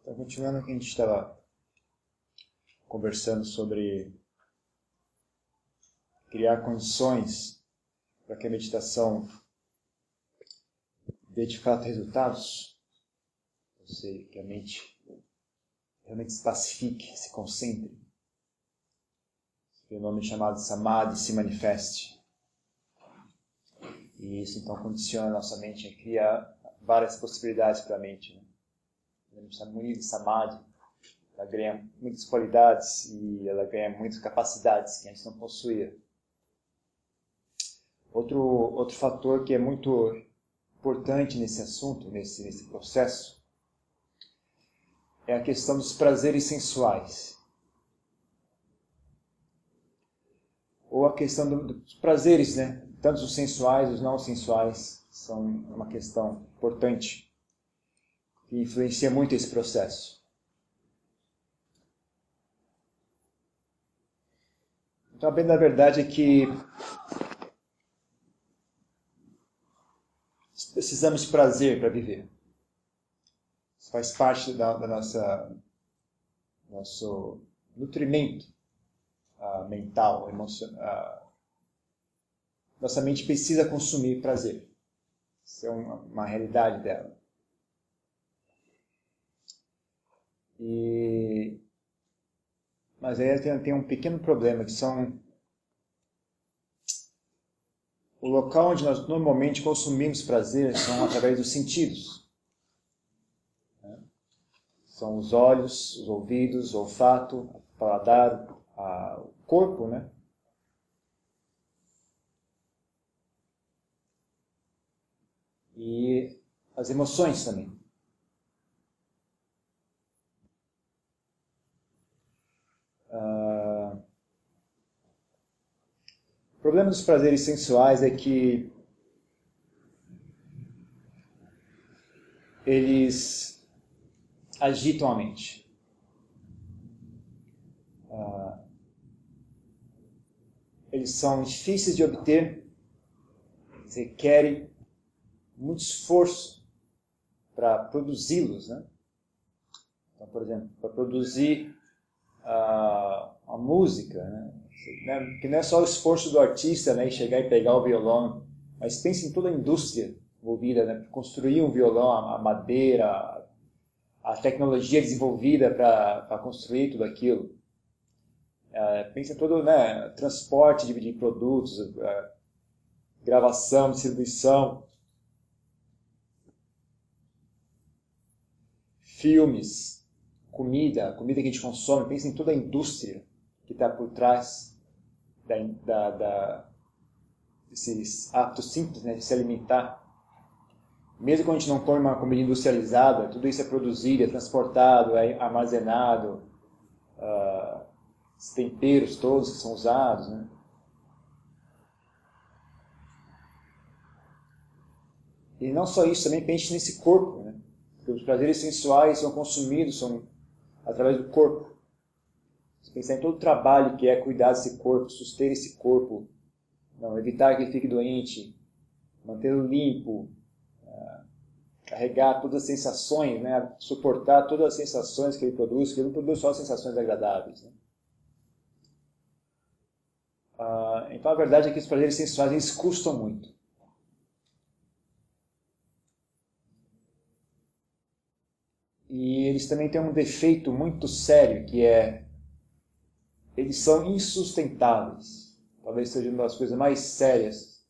Então, continuando o que a gente estava conversando sobre criar condições para que a meditação dê de fato resultados, seja, que a mente realmente se pacifique, se concentre, esse fenômeno chamado samadhi se manifeste. E isso então condiciona a nossa mente a criar várias possibilidades para a mente. Né? A mente de samadhi, ela ganha muitas qualidades e ela ganha muitas capacidades que antes não possuía. Outro, outro fator que é muito importante nesse assunto, nesse, nesse processo, é a questão dos prazeres sensuais. Ou a questão dos prazeres, né? Tanto os sensuais, os não sensuais, são uma questão importante que influencia muito esse processo. Então, a bem da verdade é que precisamos de prazer para viver. Isso faz parte da, da nossa nosso nutrimento uh, mental, emocional. Uh, nossa mente precisa consumir prazer. Isso é uma, uma realidade dela. E... Mas aí tem, tem um pequeno problema, que são o local onde nós normalmente consumimos prazer são através dos sentidos. Né? São os olhos, os ouvidos, o olfato, o paladar, a, o corpo, né? E as emoções também. O problema dos prazeres sensuais é que eles agitam a mente. Uh, eles são difíceis de obter, requerem muito esforço para produzi-los. Né? Então, por exemplo, para produzir uh, a música, né? Né, que não é só o esforço do artista né, chegar e pegar o violão, mas pense em toda a indústria envolvida, né, construir um violão, a, madeira, a tecnologia desenvolvida para construir tudo aquilo. É, pense em todo né, transporte de, de produtos, é, gravação, distribuição, filmes, comida, comida que a gente consome, pense em toda a indústria que está por trás da, da, da, atos simples né, de se alimentar. Mesmo quando a gente não come uma comida industrializada, tudo isso é produzido, é transportado, é armazenado, uh, os temperos todos que são usados. Né? E não só isso, também pense nesse corpo. Né? Porque os prazeres sensuais são consumidos são através do corpo. Se pensar em todo o trabalho que é cuidar desse corpo, suster esse corpo, não, evitar que ele fique doente, mantê-lo limpo, uh, carregar todas as sensações, né, suportar todas as sensações que ele produz, porque ele não produz só sensações agradáveis. Né? Uh, então a verdade é que os prazeres sensuais eles custam muito. E eles também têm um defeito muito sério, que é eles são insustentáveis. Talvez seja uma das coisas mais sérias,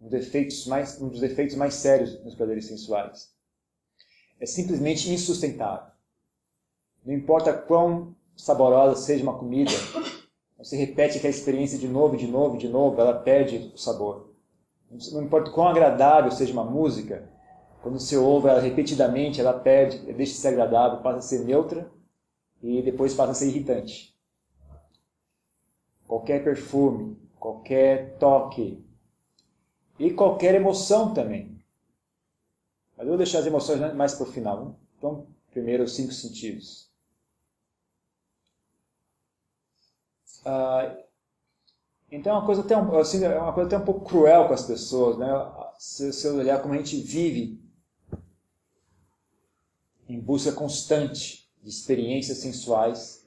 um, defeitos mais, um dos defeitos mais sérios nos prazeres sensuais. É simplesmente insustentável. Não importa quão saborosa seja uma comida, você repete aquela experiência de novo, de novo, de novo, ela perde o sabor. Não importa quão agradável seja uma música, quando você ouve ela repetidamente, ela perde, deixa de ser agradável, passa a ser neutra e depois passa a ser irritante qualquer perfume, qualquer toque e qualquer emoção também. Mas eu vou deixar as emoções mais para o final. Então, primeiro os cinco sentidos. Ah, então é uma coisa até um, assim, é uma coisa até um pouco cruel com as pessoas, né? Se você olhar como a gente vive em busca constante de experiências sensuais.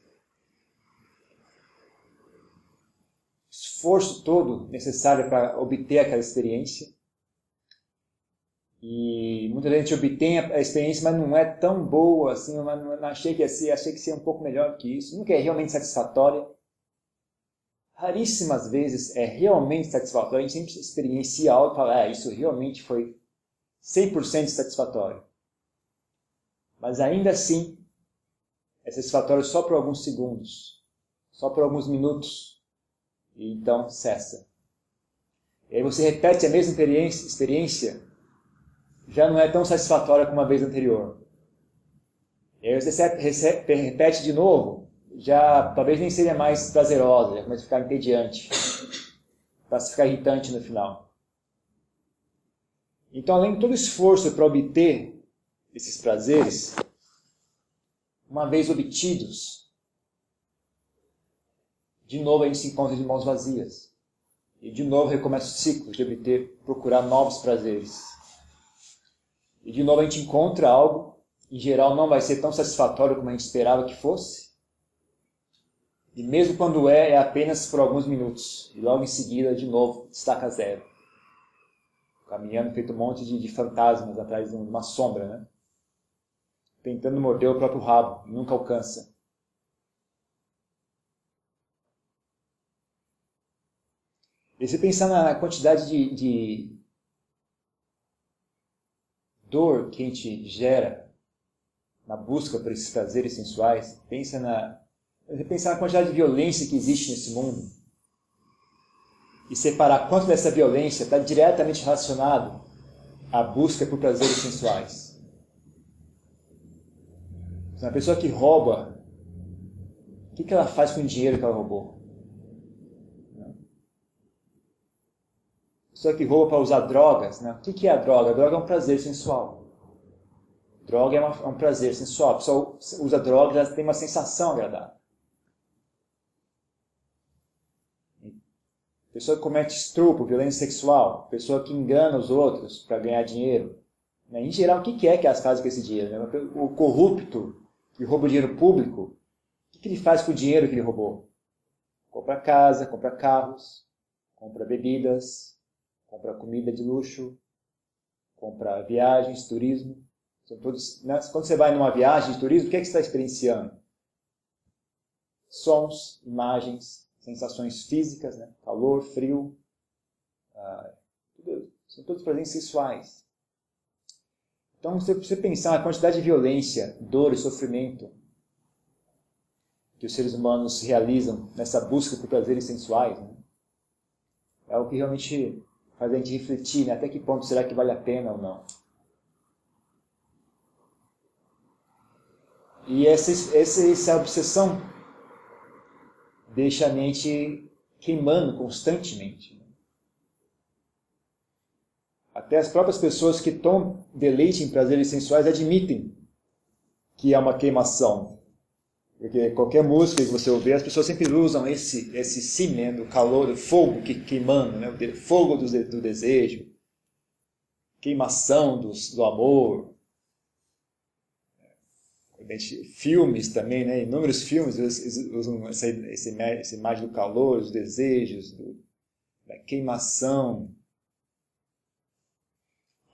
Esforço todo necessário para obter aquela experiência. E muita gente obtém a experiência, mas não é tão boa assim, não, achei que ia ser, achei que ia ser um pouco melhor que isso. Nunca é realmente satisfatória. Raríssimas vezes é realmente satisfatório. A gente sempre experiencia algo e fala, ah, isso realmente foi 100% satisfatório. Mas ainda assim, é satisfatório só por alguns segundos, só por alguns minutos, e então cessa. E aí você repete a mesma experiência, já não é tão satisfatória como a vez anterior. E aí você repete de novo, já talvez nem seja mais prazerosa, já começa a ficar entediante, para ficar irritante no final. Então, além de todo o esforço para obter esses prazeres, uma vez obtidos, de novo a gente se encontra de mãos vazias. E de novo recomeça o ciclo de obter, procurar novos prazeres. E de novo a gente encontra algo, em geral não vai ser tão satisfatório como a gente esperava que fosse. E mesmo quando é, é apenas por alguns minutos. E logo em seguida, de novo, destaca zero. Caminhando feito um monte de, de fantasmas atrás de uma sombra, né? tentando morder o próprio rabo nunca alcança. E se pensar na quantidade de, de dor que a gente gera na busca por esses prazeres sensuais, pensa na, pensar na quantidade de violência que existe nesse mundo e separar quanto dessa violência está diretamente relacionado à busca por prazeres sensuais. Uma pessoa que rouba, o que ela faz com o dinheiro que ela roubou? Pessoa que rouba para usar drogas, né? o que, é a droga? A droga é um prazer sensual. Droga é, uma, é um prazer sensual. A pessoa usa droga ela tem uma sensação agradável. Pessoa que comete estupro, violência sexual, pessoa que engana os outros para ganhar dinheiro. Né? Em geral, o que é que elas fazem com esse dinheiro? Né? O corrupto que rouba o dinheiro público, o que ele faz com o dinheiro que ele roubou? Compra casa, compra carros, compra bebidas, compra comida de luxo, compra viagens, turismo. São todos, né? Quando você vai numa viagem de turismo, o que, é que você está experienciando? Sons, imagens, sensações físicas, né? calor, frio. Ah, são todos presentes sensuais. Então, se você pensar na quantidade de violência, dor e sofrimento que os seres humanos realizam nessa busca por prazeres sensuais, né? é o que realmente faz a gente refletir, né? até que ponto será que vale a pena ou não. E essa, essa, essa obsessão deixa a mente queimando constantemente. Até as próprias pessoas que tomam deleite em prazeres sensuais admitem que é uma queimação. Porque qualquer música que você ouvir, as pessoas sempre usam esse, esse sim, né, do calor, do fogo que queimando, né, o fogo do, do desejo, queimação do, do amor. Filmes também, né, inúmeros filmes usam essa, essa imagem do calor, dos desejos, do, da queimação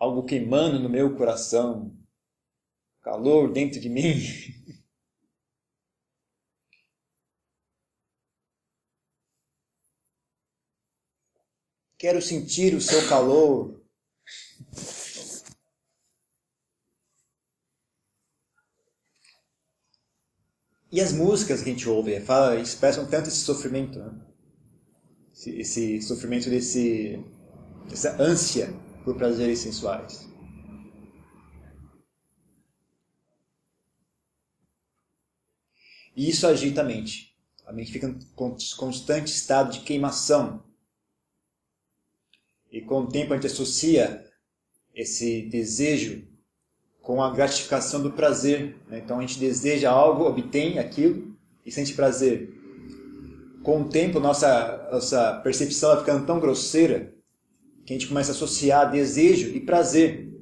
algo queimando no meu coração, calor dentro de mim. Quero sentir o seu calor. E as músicas que a gente ouve fala, expressam tanto esse sofrimento, né? esse, esse sofrimento desse, dessa ânsia por prazeres sensuais. E isso agita a mente. A mente fica em constante estado de queimação. E com o tempo a gente associa esse desejo com a gratificação do prazer. Né? Então a gente deseja algo, obtém aquilo e sente prazer. Com o tempo, nossa, nossa percepção vai ficando tão grosseira que a gente começa a associar desejo e prazer,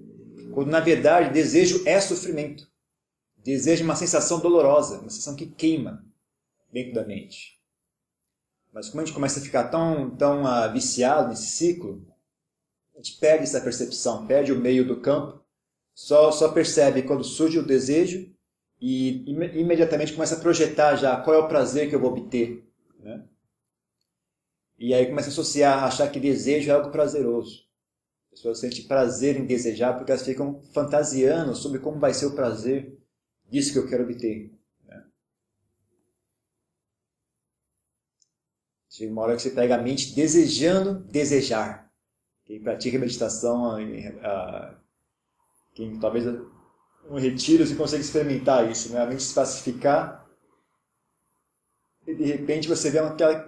quando na verdade desejo é sofrimento. Desejo é uma sensação dolorosa, uma sensação que queima dentro da mente. Mas como a gente começa a ficar tão, tão uh, viciado nesse ciclo, a gente perde essa percepção, perde o meio do campo, só, só percebe quando surge o desejo e imediatamente começa a projetar já qual é o prazer que eu vou obter. Né? E aí começa a associar, achar que desejo é algo prazeroso. As pessoas sentem prazer em desejar porque elas ficam fantasiando sobre como vai ser o prazer disso que eu quero obter. Né? Uma hora que você pega a mente desejando desejar. Quem pratica meditação, quem talvez um retiro, você consegue experimentar isso, né? a mente se pacificar e de repente você vê aquela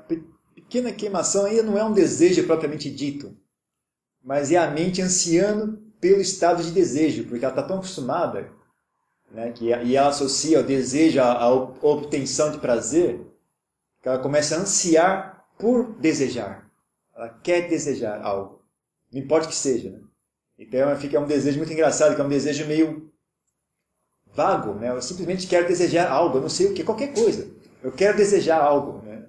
pequena queimação, ainda não é um desejo propriamente dito, mas é a mente ansiando pelo estado de desejo, porque ela está tão acostumada, né, que, e ela associa o desejo à obtenção de prazer, que ela começa a ansiar por desejar. Ela quer desejar algo, não importa que seja. Né? Então fica um desejo muito engraçado, que é um desejo meio vago, né? Eu simplesmente quero desejar algo, eu não sei o que, qualquer coisa. Eu quero desejar algo, né?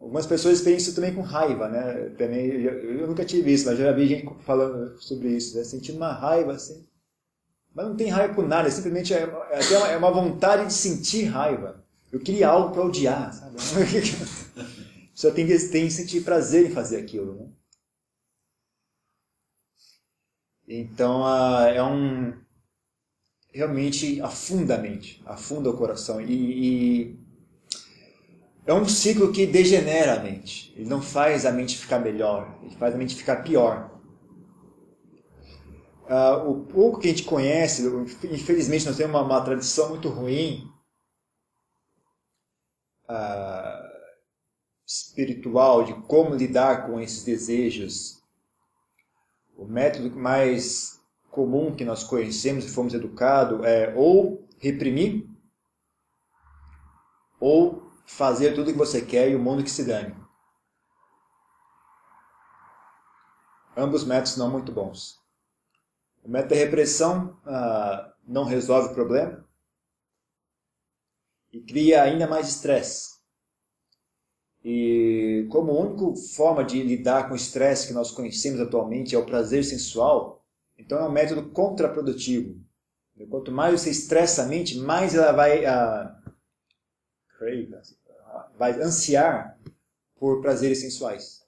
Algumas pessoas têm isso também com raiva, né? Também, eu, eu nunca tive isso, mas já vi gente falando sobre isso, né? sentindo uma raiva assim. Mas não tem raiva por nada, é simplesmente é, é até uma, é uma vontade de sentir raiva. Eu queria algo para odiar, sabe? Só tem, tem sentir prazer em fazer aquilo, né? Então, é um realmente afunda a mente, afunda o coração. E, e, é um ciclo que degenera a mente. Ele não faz a mente ficar melhor, ele faz a mente ficar pior. Uh, o pouco que a gente conhece, infelizmente nós temos uma, uma tradição muito ruim uh, espiritual de como lidar com esses desejos. O método mais comum que nós conhecemos e fomos educados é ou reprimir ou fazer tudo o que você quer e o mundo que se dane. Ambos métodos não muito bons. O método da repressão ah, não resolve o problema e cria ainda mais estresse. E como a única forma de lidar com o estresse que nós conhecemos atualmente é o prazer sensual, então é um método contraprodutivo. Quanto mais você estressa a mente, mais ela vai, uh, vai ansiar por prazeres sensuais.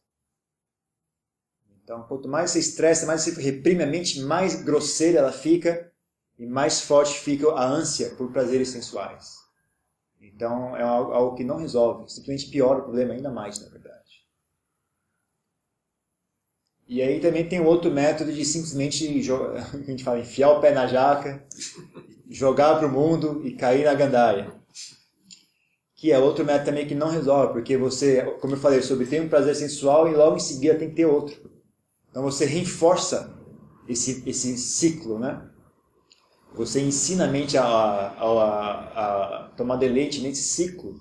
Então, quanto mais você estressa, mais você reprime a mente, mais grosseira ela fica e mais forte fica a ânsia por prazeres sensuais. Então, é algo que não resolve, simplesmente piora o problema ainda mais, na verdade. E aí também tem outro método de simplesmente, a gente fala, enfiar o pé na jaca, jogar para o mundo e cair na gandaia. Que é outro método também que não resolve, porque você, como eu falei, você obtém um prazer sensual e logo em seguida tem que ter outro. Então você reforça esse, esse ciclo, né? Você ensina a mente a, a, a, tomar deleite nesse ciclo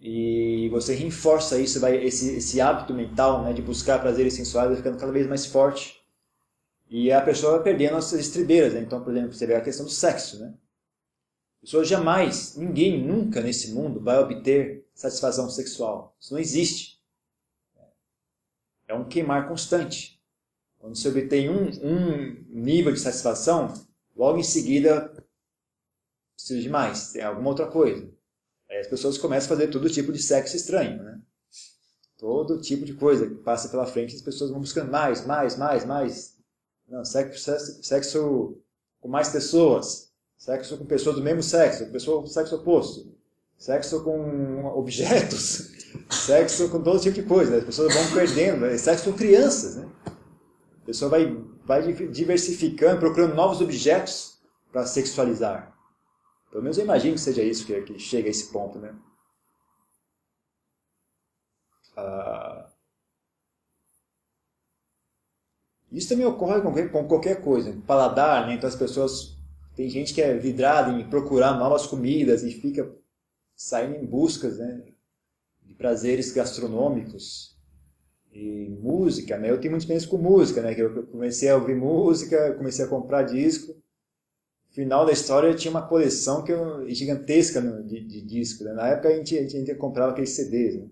e você reforça isso, vai, esse, esse hábito mental né, de buscar prazeres sensuais vai ficando cada vez mais forte. E a pessoa vai perdendo as estribeiras. Né? Então, por exemplo, você vê a questão do sexo. Né? A pessoa jamais, ninguém nunca nesse mundo vai obter satisfação sexual. Isso não existe. É um queimar constante. Quando você obtém um, um nível de satisfação, logo em seguida precisa de mais, tem alguma outra coisa. Aí as pessoas começam a fazer todo tipo de sexo estranho, né? Todo tipo de coisa que passa pela frente, as pessoas vão buscando mais, mais, mais, mais. Não, sexo, sexo com mais pessoas, sexo com pessoas do mesmo sexo, pessoa sexo oposto, sexo com objetos, sexo com todo tipo de coisa. Né? As pessoas vão perdendo, né? sexo com crianças, né? A pessoa vai, vai diversificando, procurando novos objetos para sexualizar. Pelo menos eu imagino que seja isso que, que chega a esse ponto, né? Ah, isso também ocorre com, com qualquer coisa. Paladar, né? Então as pessoas... Tem gente que é vidrada em procurar novas comidas e fica saindo em buscas né? de prazeres gastronômicos. E música, né? Eu tenho muita experiência com música, né? Que eu comecei a ouvir música, comecei a comprar disco final da história eu tinha uma coleção que eu, gigantesca de, de discos. Né? Na época a gente, a gente comprava aqueles CDs. Né?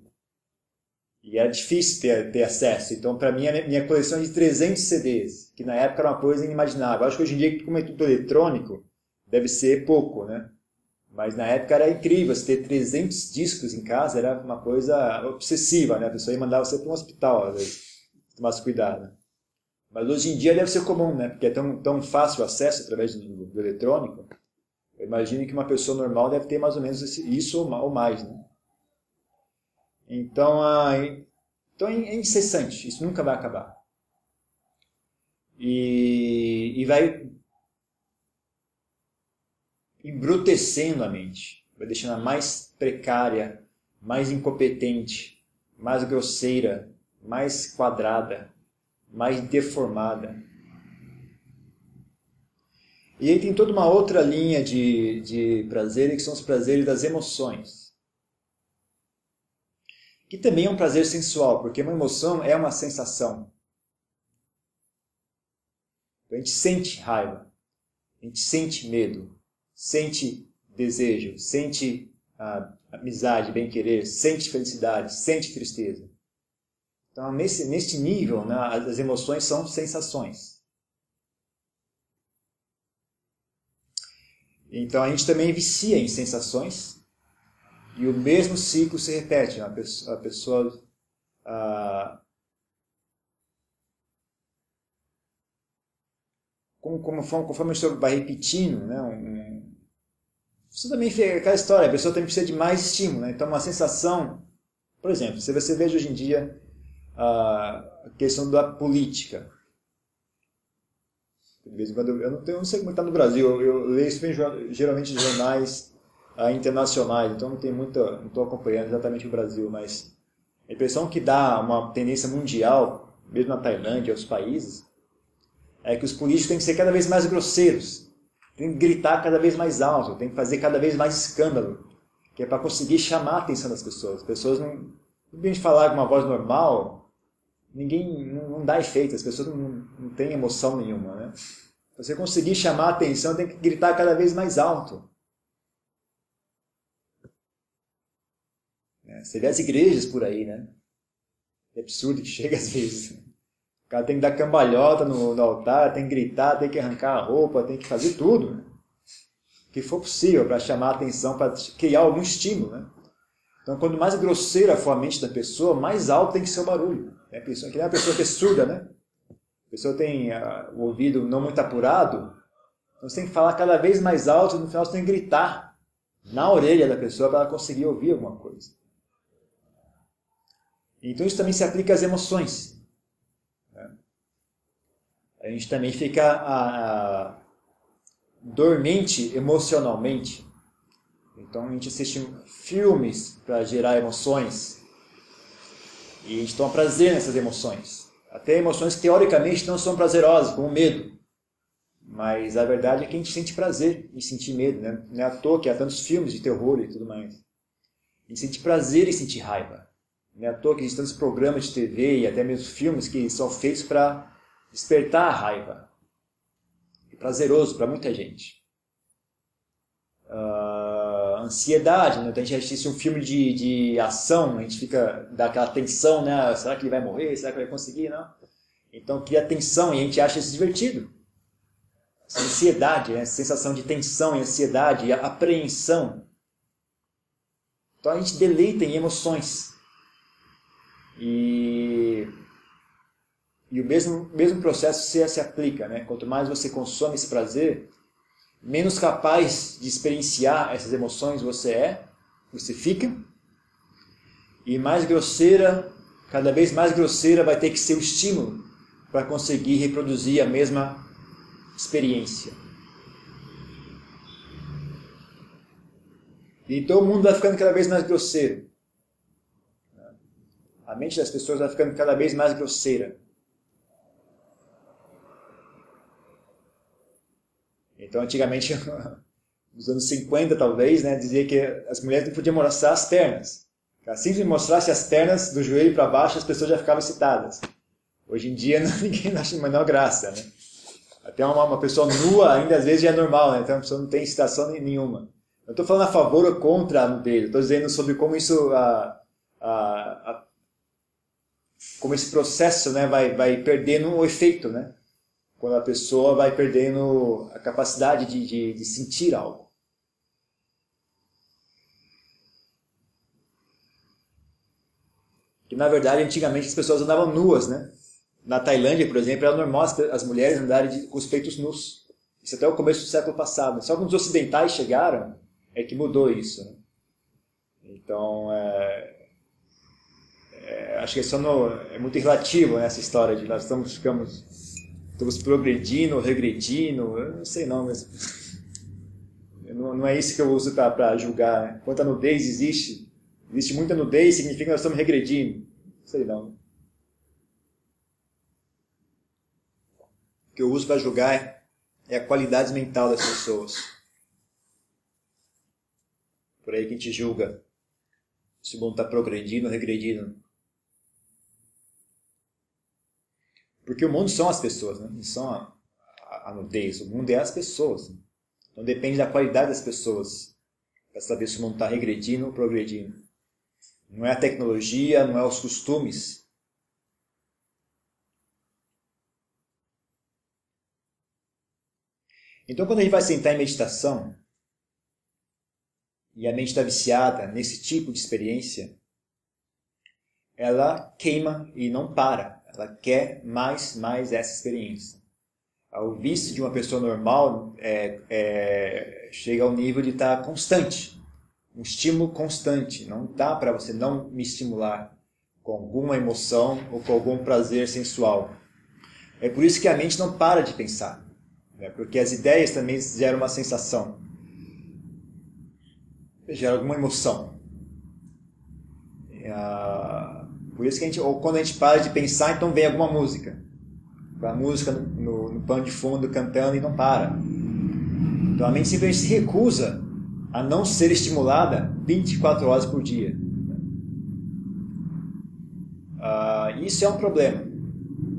E era difícil ter, ter acesso. Então, para mim, a minha coleção é de 300 CDs, que na época era uma coisa inimaginável. Acho que hoje em dia, como é tudo eletrônico, deve ser pouco, né? Mas na época era incrível, você ter 300 discos em casa era uma coisa obsessiva, né? A pessoa ia mandar você para um hospital, às vezes, tomasse cuidado. Mas hoje em dia deve ser comum, né? Porque é tão, tão fácil o acesso através do, do eletrônico. Eu imagino que uma pessoa normal deve ter mais ou menos isso ou mais, né? Então, então é incessante, isso nunca vai acabar. E, e vai embrutecendo a mente, vai deixando mais precária, mais incompetente, mais grosseira, mais quadrada, mais deformada. E aí tem toda uma outra linha de, de prazer, que são os prazeres das emoções que também é um prazer sensual, porque uma emoção é uma sensação. A gente sente raiva, a gente sente medo, sente desejo, sente ah, amizade, bem-querer, sente felicidade, sente tristeza. Então, nesse, nesse nível, né, as emoções são sensações. Então, a gente também vicia em sensações, e o mesmo ciclo se repete. A pessoa, a pessoa ah, como, como, conforme pessoa vai repetindo, né, um, isso também fica aquela história, a pessoa também precisa de mais estímulo. Né? Então, uma sensação, por exemplo, se você veja hoje em dia a questão da política. De vez em quando, eu não, tenho, eu não sei como está no Brasil, eu, eu leio isso geralmente em jornais uh, internacionais, então não muita, não estou acompanhando exatamente o Brasil, mas a impressão que dá uma tendência mundial, mesmo na Tailândia e outros países, é que os políticos têm que ser cada vez mais grosseiros, têm que gritar cada vez mais alto, têm que fazer cada vez mais escândalo, que é para conseguir chamar a atenção das pessoas. As pessoas não, não a gente falar com uma voz normal, ninguém não, não dá efeito, as pessoas não, não têm emoção nenhuma, né? você conseguir chamar a atenção, tem que gritar cada vez mais alto. Você vê as igrejas por aí, né? É absurdo que chega às vezes. Cara tem que dar cambalhota no, no altar, tem que gritar, tem que arrancar a roupa, tem que fazer tudo. Né? Que for possível para chamar a atenção, para criar algum estímulo. Né? Então, quanto mais grosseira for a mente da pessoa, mais alto tem que ser o barulho. É a pessoa, que nem a pessoa que é surda, né? A pessoa tem uh, o ouvido não muito apurado, então você tem que falar cada vez mais alto e no final você tem que gritar na orelha da pessoa para ela conseguir ouvir alguma coisa. Então isso também se aplica às emoções. A gente também fica a, a, dormente emocionalmente. Então a gente assiste filmes para gerar emoções. E a gente toma prazer nessas emoções. Até emoções que teoricamente não são prazerosas, como medo. Mas a verdade é que a gente sente prazer em sentir medo. Né? Não é à toa que há tantos filmes de terror e tudo mais. A gente sente prazer em sentir raiva. Não é à toa que existem tantos programas de TV e até mesmo filmes que são feitos para despertar a raiva. É prazeroso para muita gente. Uh, ansiedade, né? Então a gente assiste um filme de, de ação, a gente fica daquela tensão, né? Será que ele vai morrer? Será que vai conseguir? Não. Então cria tensão e a gente acha isso divertido. Essa ansiedade, né? sensação de tensão e ansiedade e apreensão. Então a gente deleita em emoções. E, e o mesmo, mesmo processo se, se aplica. Né? Quanto mais você consome esse prazer, menos capaz de experienciar essas emoções você é, você fica, e mais grosseira, cada vez mais grosseira vai ter que ser o estímulo para conseguir reproduzir a mesma experiência. Então o mundo vai ficando cada vez mais grosseiro. A mente das pessoas vai ficando cada vez mais grosseira. Então, antigamente, nos anos 50 talvez, né, dizia que as mulheres não podiam mostrar as pernas. Assim que mostrasse as pernas do joelho para baixo, as pessoas já ficavam excitadas. Hoje em dia, ninguém acha a menor graça, né? Até uma, uma pessoa nua ainda às vezes já é normal, né? Então a pessoa não tem excitação nenhuma. Eu estou falando a favor ou contra a nudez. Estou dizendo sobre como isso, como esse processo, né, vai, vai perdendo o efeito, né? Quando a pessoa vai perdendo a capacidade de, de, de sentir algo. Que na verdade antigamente as pessoas andavam nuas, né? Na Tailândia, por exemplo, era normal as mulheres andarem com os peitos nus. Isso até o começo do século passado. Só quando os ocidentais chegaram é que mudou isso. Né? Então, é, é, acho que isso no, é muito relativo né, essa história de nós estamos, ficamos, estamos progredindo, regredindo, eu não sei não, mas não, não é isso que eu uso para julgar. Né? Quanta nudez existe, existe muita nudez, significa que nós estamos regredindo. Não sei não. O que eu uso para julgar é a qualidade mental das pessoas. Por aí que a gente julga se o mundo está progredindo ou regredindo. Porque o mundo são as pessoas, né? não são a, a, a nudez. O mundo é as pessoas. Né? Então depende da qualidade das pessoas para saber se o mundo está regredindo ou progredindo. Não é a tecnologia, não é os costumes. Então, quando a gente vai sentar em meditação, e a mente está viciada nesse tipo de experiência, ela queima e não para. Ela quer mais, mais essa experiência. O vício de uma pessoa normal é, é, chega ao nível de estar tá constante, um estímulo constante. Não dá para você não me estimular com alguma emoção ou com algum prazer sensual. É por isso que a mente não para de pensar, né? porque as ideias também geram uma sensação gera alguma emoção. Por isso que a gente, ou quando a gente para de pensar, então vem alguma música. A música no, no, no pano de fundo cantando e não para. Então a mente simplesmente se recusa a não ser estimulada 24 horas por dia. Uh, isso é um problema.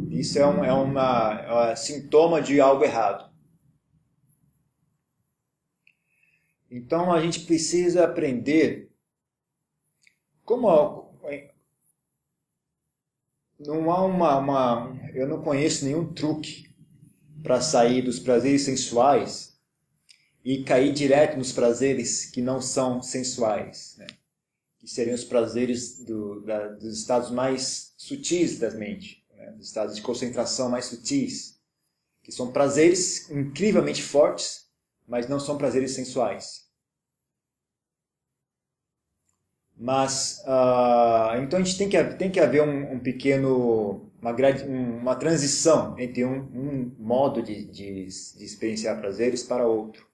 Isso é um, é uma, é sintoma de algo errado. Então a gente precisa aprender como não há uma, uma eu não conheço nenhum truque para sair dos prazeres sensuais e cair direto nos prazeres que não são sensuais, né? que seriam os prazeres do, da, dos estados mais sutis da mente, né? dos estados de concentração mais sutis, que são prazeres incrivelmente fortes, mas não são prazeres sensuais. Mas, uh, então a gente tem que, tem que haver um, um pequeno, uma, uma transição entre um, um modo de, de, de experienciar prazeres para outro.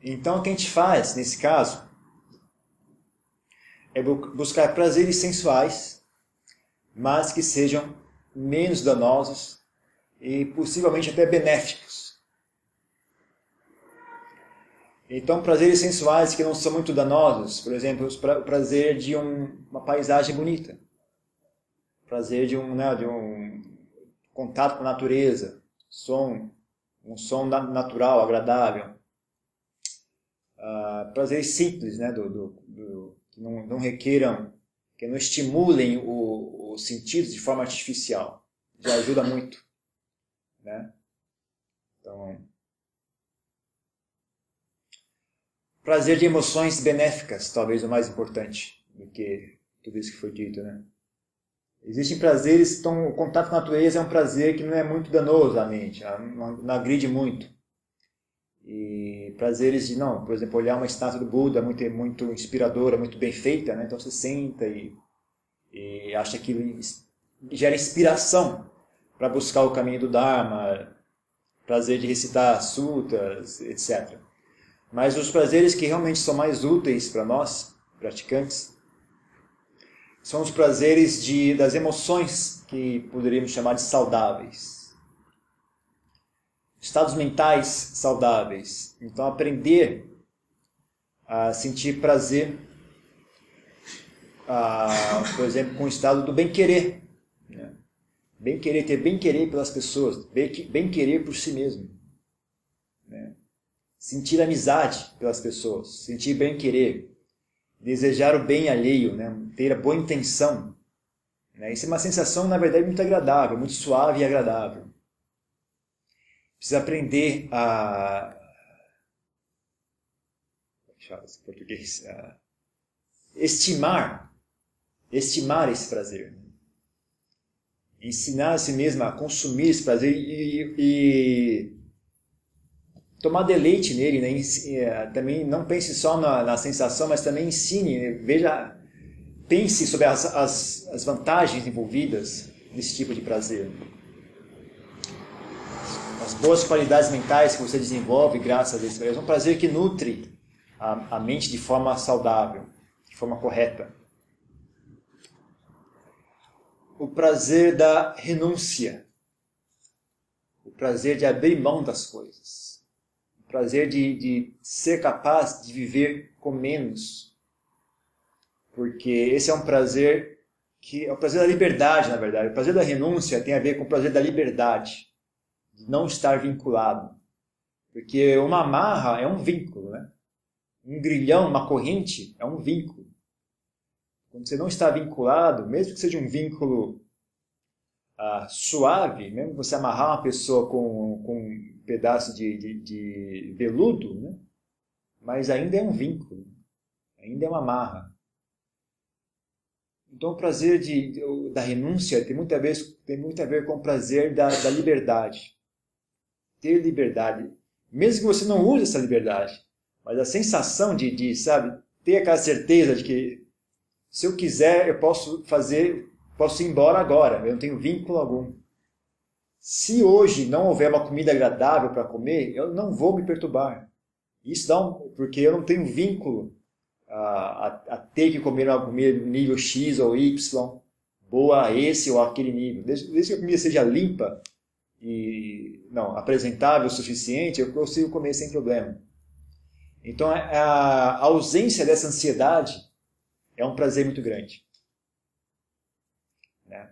Então o que a gente faz nesse caso é buscar prazeres sensuais, mas que sejam menos danosos e possivelmente até benéficos. Então, prazeres sensuais que não são muito danosos, por exemplo, o prazer de um, uma paisagem bonita, prazer de um, né, de um contato com a natureza, som, um som natural, agradável, uh, prazeres simples, né, do, do, do, que não, não requeram, que não estimulem os sentidos de forma artificial, já ajuda muito, né? Então, prazer de emoções benéficas, talvez o mais importante do que tudo isso que foi dito, né? Existem prazeres, então o contato com a natureza é um prazer que não é muito danoso à mente, não, agride muito. E prazeres de, não, por exemplo, olhar uma estátua do Buda muito, muito inspiradora, muito bem feita, né? então você senta e, e acha que gera inspiração para buscar o caminho do Dharma, prazer de recitar sutras, etc. Mas os prazeres que realmente são mais úteis para nós, praticantes, são os prazeres de, das emoções que poderíamos chamar de saudáveis. Estados mentais saudáveis. Então, aprender a sentir prazer, a, por exemplo, com o estado do bem-querer. Né? Bem querer, ter bem querer pelas pessoas, bem querer por si mesmo. Né? Sentir amizade pelas pessoas, sentir bem querer, desejar o bem alheio, né? ter a boa intenção. Né? Isso é uma sensação, na verdade, muito agradável, muito suave e agradável. Precisa aprender a. Eu esse português. A estimar, estimar esse prazer. Ensinar a si mesmo a consumir esse prazer e, e tomar deleite nele. Né? É, também não pense só na, na sensação, mas também ensine, né? veja, pense sobre as, as, as vantagens envolvidas nesse tipo de prazer. As boas qualidades mentais que você desenvolve graças a esse prazer. É um prazer que nutre a, a mente de forma saudável forma correta. O prazer da renúncia. O prazer de abrir mão das coisas. Prazer de, de ser capaz de viver com menos. Porque esse é um prazer que é o prazer da liberdade, na verdade. O prazer da renúncia tem a ver com o prazer da liberdade, de não estar vinculado. Porque uma amarra é um vínculo, né? Um grilhão, uma corrente é um vínculo. Quando você não está vinculado, mesmo que seja um vínculo ah, suave, mesmo você amarrar uma pessoa com, com pedaço de, de, de veludo, né? mas ainda é um vínculo, ainda é uma amarra. Então o prazer de, da renúncia tem muito, a ver, tem muito a ver com o prazer da, da liberdade. Ter liberdade. Mesmo que você não use essa liberdade, mas a sensação de, de sabe, ter aquela certeza de que se eu quiser, eu posso fazer, posso ir embora agora, eu não tenho vínculo algum. Se hoje não houver uma comida agradável para comer, eu não vou me perturbar. Isso dá um, porque eu não tenho vínculo a, a, a ter que comer uma comida nível X ou Y, boa a esse ou aquele nível. Desde, desde que a comida seja limpa e não apresentável o suficiente, eu consigo comer sem problema. Então a ausência dessa ansiedade é um prazer muito grande. Né?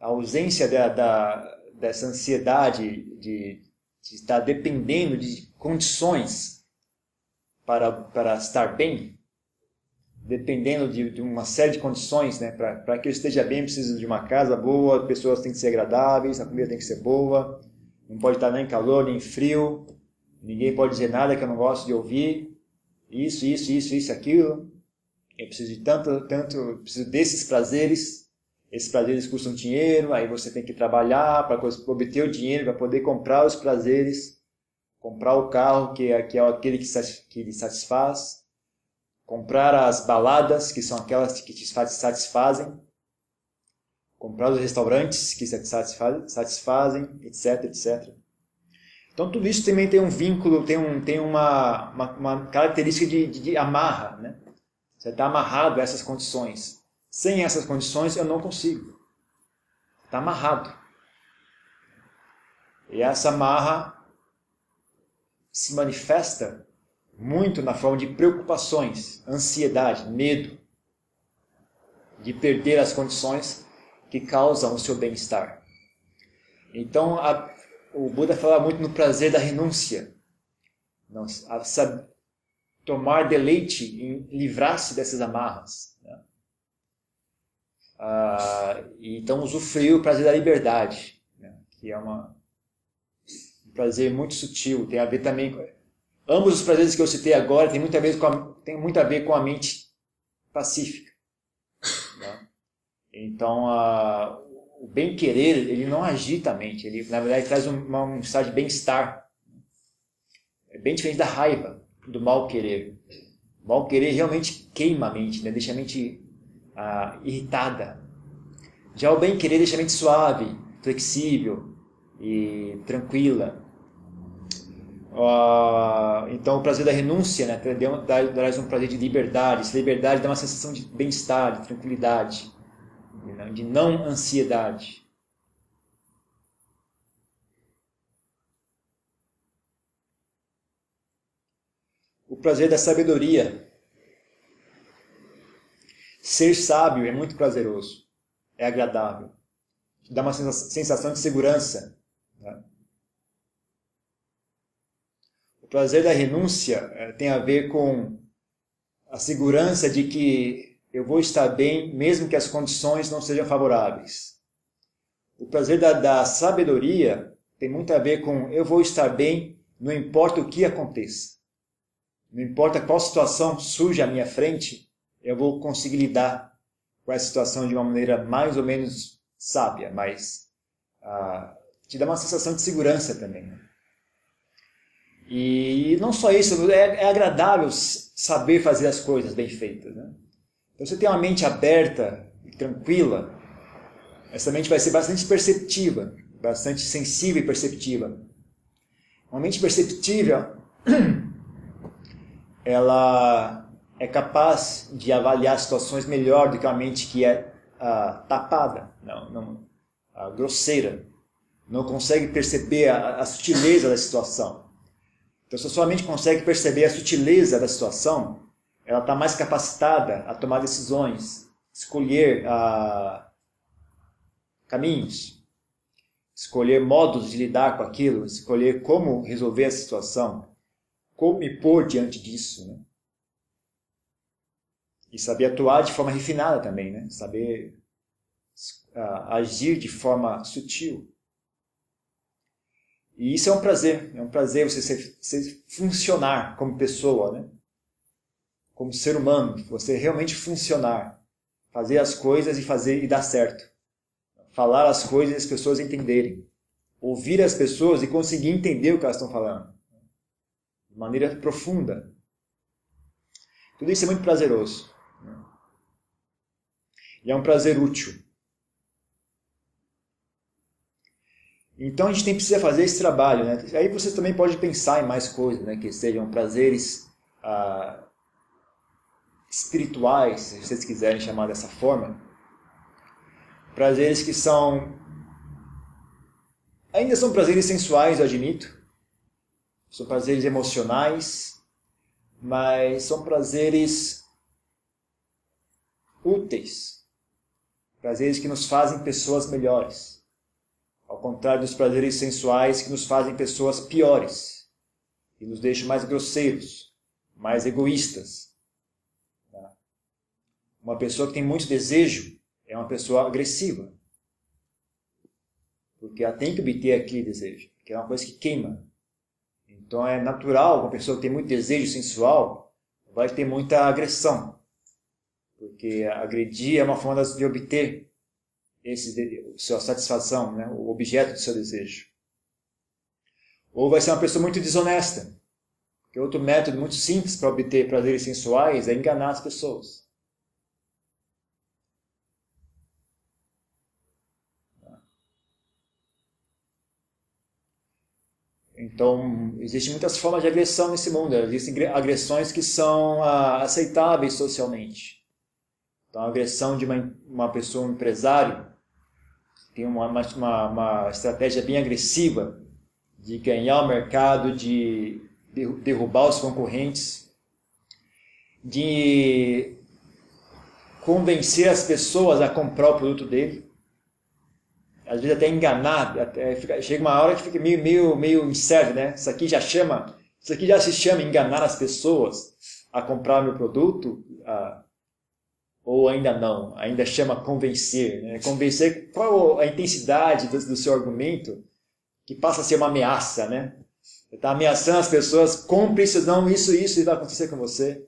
A ausência da, da, dessa ansiedade de, de, estar dependendo de condições para, para estar bem, dependendo de, de uma série de condições, né? para que eu esteja bem, preciso de uma casa boa, as pessoas têm que ser agradáveis, a comida tem que ser boa, não pode estar nem calor nem frio, ninguém pode dizer nada que eu não gosto de ouvir, isso, isso, isso, isso, aquilo. Eu preciso de tanto, tanto, preciso desses prazeres. Esses prazeres custam dinheiro, aí você tem que trabalhar para obter o dinheiro para poder comprar os prazeres, comprar o carro que é, que é aquele que, que lhe satisfaz, comprar as baladas que são aquelas que te satisfazem, comprar os restaurantes que satisfazem, etc, etc. Então tudo isso também tem um vínculo, tem, um, tem uma, uma, uma característica de, de, de amarra, né? Você está amarrado a essas condições. Sem essas condições eu não consigo. Está amarrado. E essa amarra se manifesta muito na forma de preocupações, ansiedade, medo de perder as condições que causam o seu bem-estar. Então, a, o Buda fala muito no prazer da renúncia. Não, a, tomar deleite em livrar-se dessas amarras. Né? Ah, então, usufruir o prazer da liberdade, né? que é uma, um prazer muito sutil, tem a ver também com... Ambos os prazeres que eu citei agora têm muito a ver com a, tem muito a, ver com a mente pacífica. Né? Então, a, o bem-querer, ele não agita a mente, ele, na verdade, traz um, um estado de bem-estar. É bem diferente da raiva do mal querer. O mal querer realmente queima a mente, né? deixa a mente ah, irritada. Já o bem querer deixa a mente suave, flexível e tranquila. Uh, então o prazer da renúncia né, traz um prazer de liberdade. Essa liberdade dá uma sensação de bem-estar, de tranquilidade, de não ansiedade. o prazer da sabedoria. Ser sábio é muito prazeroso, é agradável. dá uma sensação de segurança. Né? O prazer da renúncia é, tem a ver com a segurança de que eu vou estar bem mesmo que as condições não sejam favoráveis. O prazer da, da sabedoria tem muito a ver com eu vou estar bem, não importa o que aconteça. Não importa qual situação surge à minha frente, eu vou conseguir lidar com essa situação de uma maneira mais ou menos sábia, mas ah, te dá uma sensação de segurança também. Né? E não só isso, é, é, agradável saber fazer as coisas bem feitas. Né? Então, você tem uma mente aberta e tranquila, essa mente vai ser bastante perceptiva, bastante sensível e perceptiva. Uma mente perceptível, ela é capaz de avaliar situações melhor do que uma mente que é uh, tapada, não, não uh, grosseira, não consegue perceber a, a sutileza da situação. Então, se a sua mente consegue perceber a sutileza da situação, ela está mais capacitada a tomar decisões, escolher uh, caminhos, escolher modos de lidar com aquilo, escolher como resolver a situação, como me pôr diante disso, né? E saber atuar de forma refinada também, né? Saber uh, agir de forma sutil. E isso é um prazer, é um prazer você, ser, você funcionar como pessoa, né? Como ser humano, você realmente funcionar, fazer as coisas e fazer e dar certo. Falar as coisas e as pessoas entenderem. Ouvir as pessoas e conseguir entender o que elas estão falando. De maneira profunda. Tudo isso é muito prazeroso. E é um prazer útil. Então a gente tem, precisa fazer esse trabalho, né? Aí você também pode pensar em mais coisas, né? Que sejam prazeres ah, espirituais, se vocês quiserem chamar dessa forma. Prazeres que são ainda são prazeres sensuais, eu admito. São prazeres emocionais, mas são prazeres úteis. Prazeres que nos fazem pessoas melhores ao contrário dos prazeres sensuais que nos fazem pessoas piores e nos deixam mais grosseiros, mais egoístas. Tá? Uma pessoa que tem muito desejo é uma pessoa agressiva, porque ela tem que obter aquele desejo, que é uma coisa que queima. Então é natural uma pessoa que tem muito desejo sensual vai ter muita agressão, porque agredir é uma forma de obter esse, sua satisfação, né? o objeto do seu desejo. Ou vai ser uma pessoa muito desonesta. Porque outro método muito simples para obter prazeres sensuais é enganar as pessoas. Então, existem muitas formas de agressão nesse mundo. Existem agressões que são ah, aceitáveis socialmente. Então, a agressão de uma, uma pessoa, um empresário, tem uma, uma, uma estratégia bem agressiva de ganhar o mercado, de derrubar os concorrentes, de convencer as pessoas a comprar o produto dele. Às vezes até enganar, até fica, chega uma hora que fica meio, meio, meio incerto, né? Isso aqui já chama, isso aqui já se chama enganar as pessoas a comprar meu produto, a, ou ainda não? Ainda chama convencer. Né? Convencer, qual a intensidade do, do, seu argumento que passa a ser uma ameaça, né? Você está ameaçando as pessoas, compre isso, não, isso, isso, e vai acontecer com você.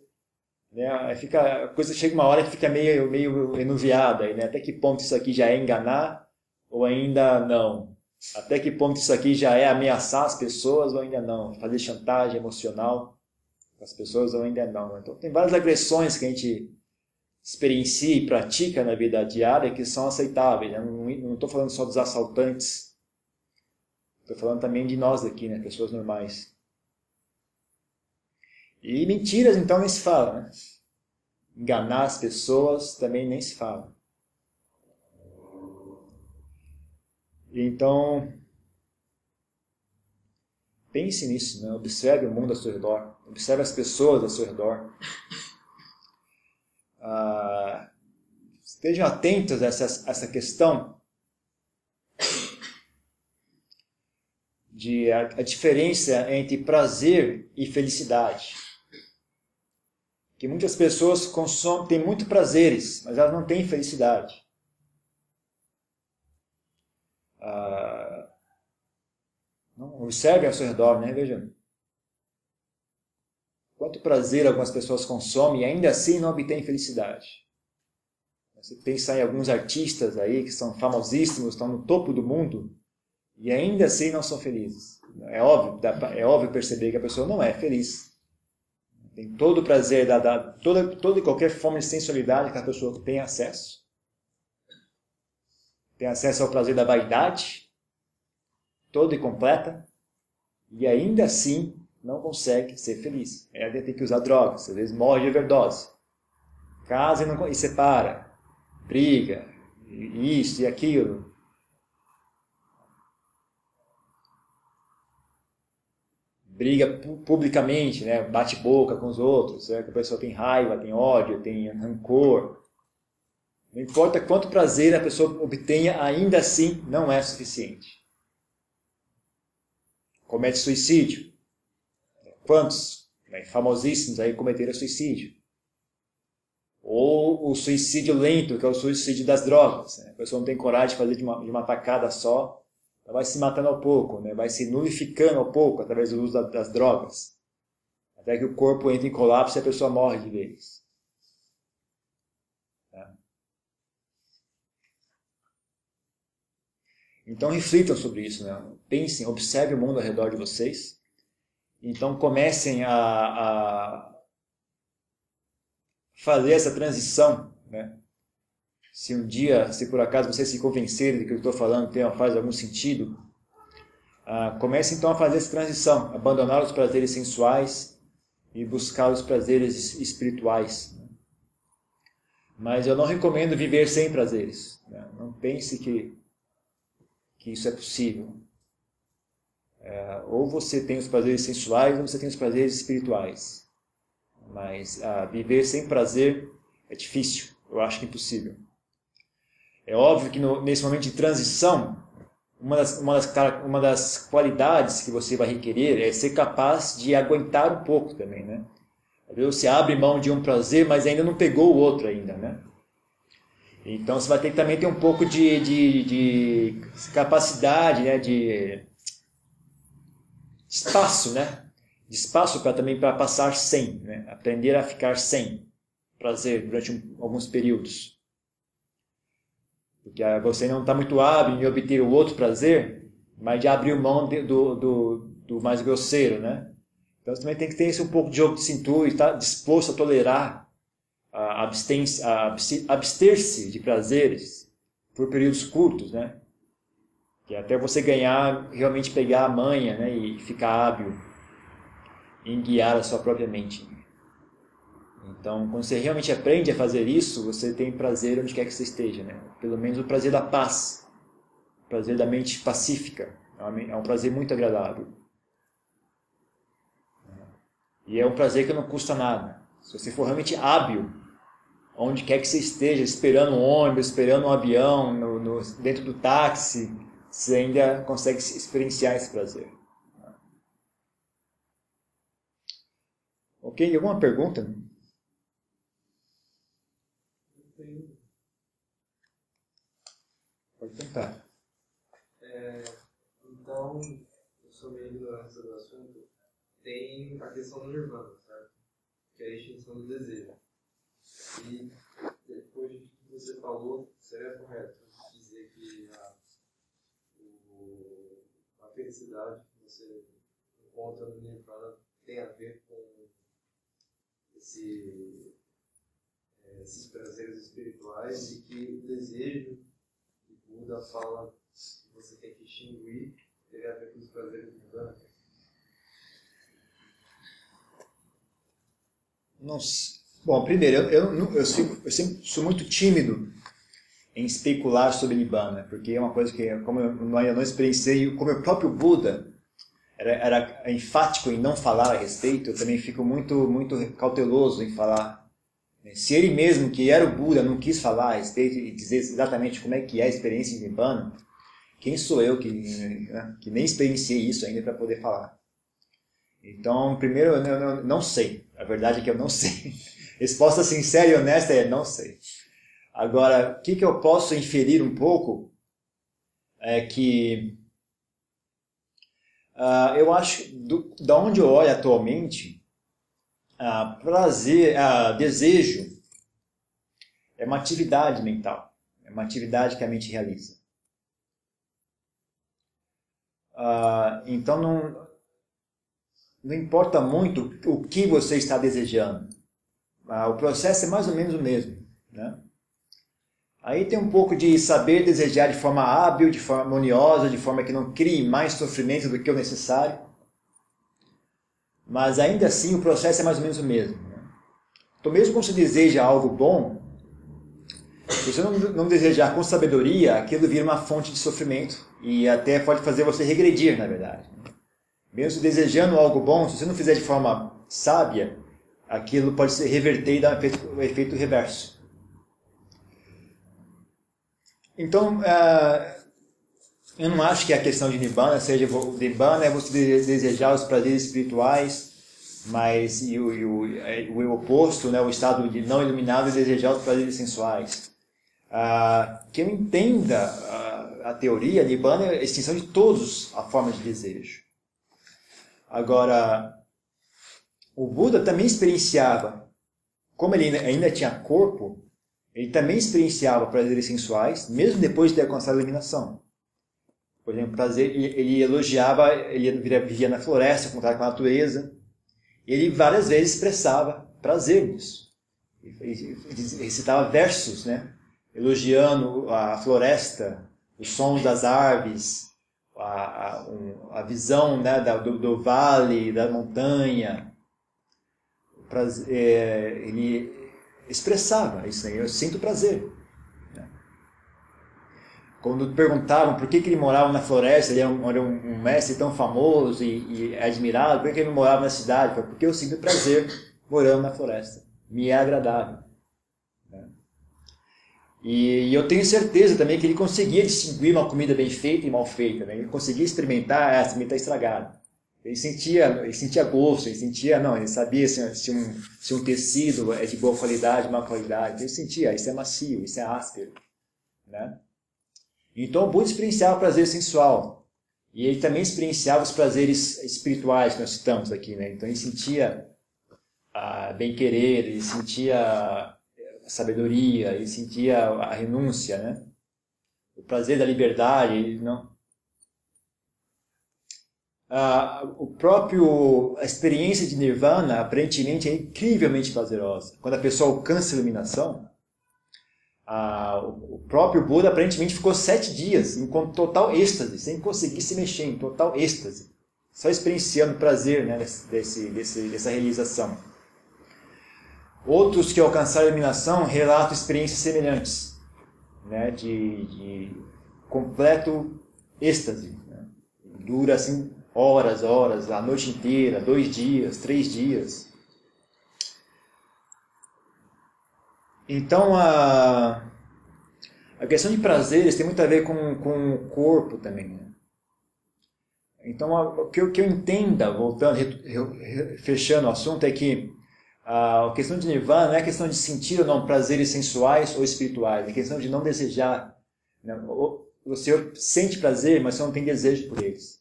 Né? Fica, a coisa chega uma hora que fica meio, meio enuviada, né? até que ponto isso aqui já é enganar ou ainda não? Até que ponto isso aqui já é ameaçar as pessoas ou ainda não? Fazer chantagem emocional com as pessoas ou ainda não? Então tem várias agressões que a gente experiencia e pratica na vida diária que são aceitáveis. Né? Não estou falando só dos assaltantes, estou falando também de nós aqui, né? pessoas normais. E mentiras então nem se fala. Né? Enganar as pessoas também nem se fala. Então, pense nisso, né? observe o mundo ao seu redor, observe as pessoas ao seu redor. Ah, estejam atentos a essa, essa questão de a, a diferença entre prazer e felicidade. Que muitas pessoas consomem, têm muito prazeres, mas elas não têm felicidade. Ah, não, observe ao seu redor, né? Veja. Quanto prazer algumas pessoas consomem e ainda assim não obtêm felicidade. Você pensa em alguns artistas aí que são famosíssimos, estão no topo do mundo e ainda assim não são felizes. É óbvio, é óbvio perceber que a pessoa não é feliz. Tem todo o prazer, da, da, toda, toda e qualquer forma de sensualidade que a pessoa tem acesso. Tem acesso ao prazer da vaidade, toda e completa, e ainda assim não consegue ser feliz. Ela tem que usar drogas, às vezes morre de overdose. Casa e, não, e separa, briga, isso e aquilo. Briga publicamente, né? bate boca com os outros, né? a pessoa tem raiva, tem ódio, tem rancor. Não importa quanto prazer a pessoa obtenha, ainda assim não é suficiente. Comete suicídio. Quantos né, famosíssimos aí cometeram suicídio? Ou o suicídio lento, que é o suicídio das drogas. Né? A pessoa não tem coragem de fazer de uma, de uma tacada só, ela vai se matando ao pouco, né? vai se nulificando ao pouco através do uso da, das drogas. Até que o corpo entra em colapso e a pessoa morre de vez. Tá? Então reflitam sobre isso, né? pensem, observem o mundo ao redor de vocês. Então comecem a, a fazer essa transição, né? Se um dia, se por acaso vocês se convencerem de que eu estou falando tem, faz algum sentido, uh, então a fazer essa transição, abandonar os prazeres sensuais e buscar os prazeres espirituais. Né? Mas eu não recomendo viver sem prazeres. Né? Não pense que, que isso é possível. É, ou você tem os prazeres sensuais ou você tem os prazeres espirituais. Mas ah, viver sem prazer é difícil, eu acho que é impossível. É óbvio que no, nesse momento de transição, uma das, uma, das, uma das qualidades que você vai requerer é ser capaz de aguentar um pouco também, né? Você abre mão de um prazer, mas ainda não pegou o outro ainda, né? Então você vai ter que também ter um pouco de, de, de capacidade, né? De espaço, né? de espaço para também para passar sem, né? aprender a ficar sem prazer durante um, alguns períodos. Porque você não está muito hábil em obter o outro prazer, mas já abriu mão de, do, do, do, mais grosseiro, né? Então você também tem que ter esse um pouco de jogo de cintura e estar tá disposto a tolerar a abster-se de prazeres por períodos curtos, né? Que é até você ganhar, realmente pegar a manha né? e ficar hábil em guiar a sua própria mente. Então, quando você realmente aprende a fazer isso, você tem prazer onde quer que você esteja, né? Pelo menos o prazer da paz, o prazer da mente pacífica, é um prazer muito agradável. E é um prazer que não custa nada. Se você for realmente hábil, onde quer que você esteja, esperando um ônibus, esperando um avião, no, no, dentro do táxi, você ainda consegue experienciar esse prazer. Ok? Alguma pergunta? Pode tentar. É, então, sobre a ignorância do assunto, tem a questão do nirvana, certo? Que é a extinção do desejo. E depois do que você falou, seria correto dizer que a, o, a felicidade que você encontra no nirvana tem a ver com esse, é, esses prazeres espirituais e que o desejo que Buda fala que você tem que extinguir teria a ver com os prazeres mundanos. Nossa. Bom, primeiro, eu, eu, eu, eu, eu sempre sou muito tímido em especular sobre Nibbana, porque é uma coisa que, como eu não, eu não experienciei, como o próprio Buda era, era enfático em não falar a respeito, eu também fico muito, muito cauteloso em falar. Se ele mesmo, que era o Buda, não quis falar a respeito e dizer exatamente como é que é a experiência de Nibbana, quem sou eu que, né, que nem experienciei isso ainda para poder falar? Então, primeiro, eu não, não, sei. A verdade é que eu não sei. Resposta sincera e honesta é não sei. Agora, o que, que eu posso inferir um pouco é que uh, eu acho, do, da onde eu olho atualmente, uh, prazer, uh, desejo é uma atividade mental, é uma atividade que a mente realiza. Então não, não importa muito o que você está desejando. O processo é mais ou menos o mesmo. Né? Aí tem um pouco de saber desejar de forma hábil, de forma harmoniosa, de forma que não crie mais sofrimento do que o necessário. Mas ainda assim o processo é mais ou menos o mesmo. Né? Então mesmo quando você deseja algo bom, se você não, não desejar com sabedoria, aquilo vira uma fonte de sofrimento e até pode fazer você regredir, na verdade. Mesmo desejando algo bom, se você não fizer de forma sábia, aquilo pode se reverter e dar um efeito, um efeito reverso. Então, uh, eu não acho que a questão de Nibbana seja. Nibbana é você desejar os prazeres espirituais, mas e o, e o, o oposto, né, o estado de não iluminado, é desejar os prazeres sensuais. Ah, que eu entenda a, a teoria, Nibbana é a extinção de todos a forma de desejo. Agora, o Buda também experienciava, como ele ainda tinha corpo, ele também experienciava prazeres sensuais, mesmo depois de ter alcançado a iluminação. Por exemplo, prazer, ele, ele elogiava, ele vivia na floresta, contato com a natureza. Ele várias vezes expressava prazer nisso. Ele recitava versos, né? elogiando a floresta, os sons das árvores, a, a, um, a visão né, da, do, do, vale, da montanha. Prazer, é, ele expressava isso aí, eu sinto prazer. Quando perguntavam por que, que ele morava na floresta, ele era um, um mestre tão famoso e, e admirado, por que, ele morava na cidade? Porque eu sinto prazer morando na floresta, me é agradável. E, e, eu tenho certeza também que ele conseguia distinguir uma comida bem feita e mal feita. Né? Ele conseguia experimentar, ah, essa comida está estragada. Ele sentia, ele sentia gosto, ele sentia, não, ele sabia se, se, um, se um tecido é de boa qualidade, má qualidade. Ele sentia, isso é macio, isso é áspero. Né? Então o Buda experienciava o prazer sensual. E ele também experienciava os prazeres espirituais que nós citamos aqui. Né? Então ele sentia ah, bem-querer, ele sentia a sabedoria, ele sentia a renúncia, né? O prazer da liberdade, ele não. Ah, o próprio a experiência de nirvana aparentemente é incrivelmente prazerosa. Quando a pessoa alcança a iluminação, ah, o próprio Buda aparentemente ficou sete dias em total êxtase, sem conseguir se mexer, em total êxtase, só experienciando o prazer né, desse, desse, dessa realização. Outros que alcançaram a iluminação relatam experiências semelhantes, né, de, de completo êxtase. Né? Dura assim horas, horas, a noite inteira, dois dias, três dias. Então a, a questão de prazeres tem muito a ver com, com o corpo também. Né? Então o que, eu, que eu entenda, voltando, fechando o assunto, é que a questão de nirvana não é questão de sentir ou não prazeres sensuais ou espirituais, é questão de não desejar. Né? Você sente prazer, mas você não tem desejo por eles.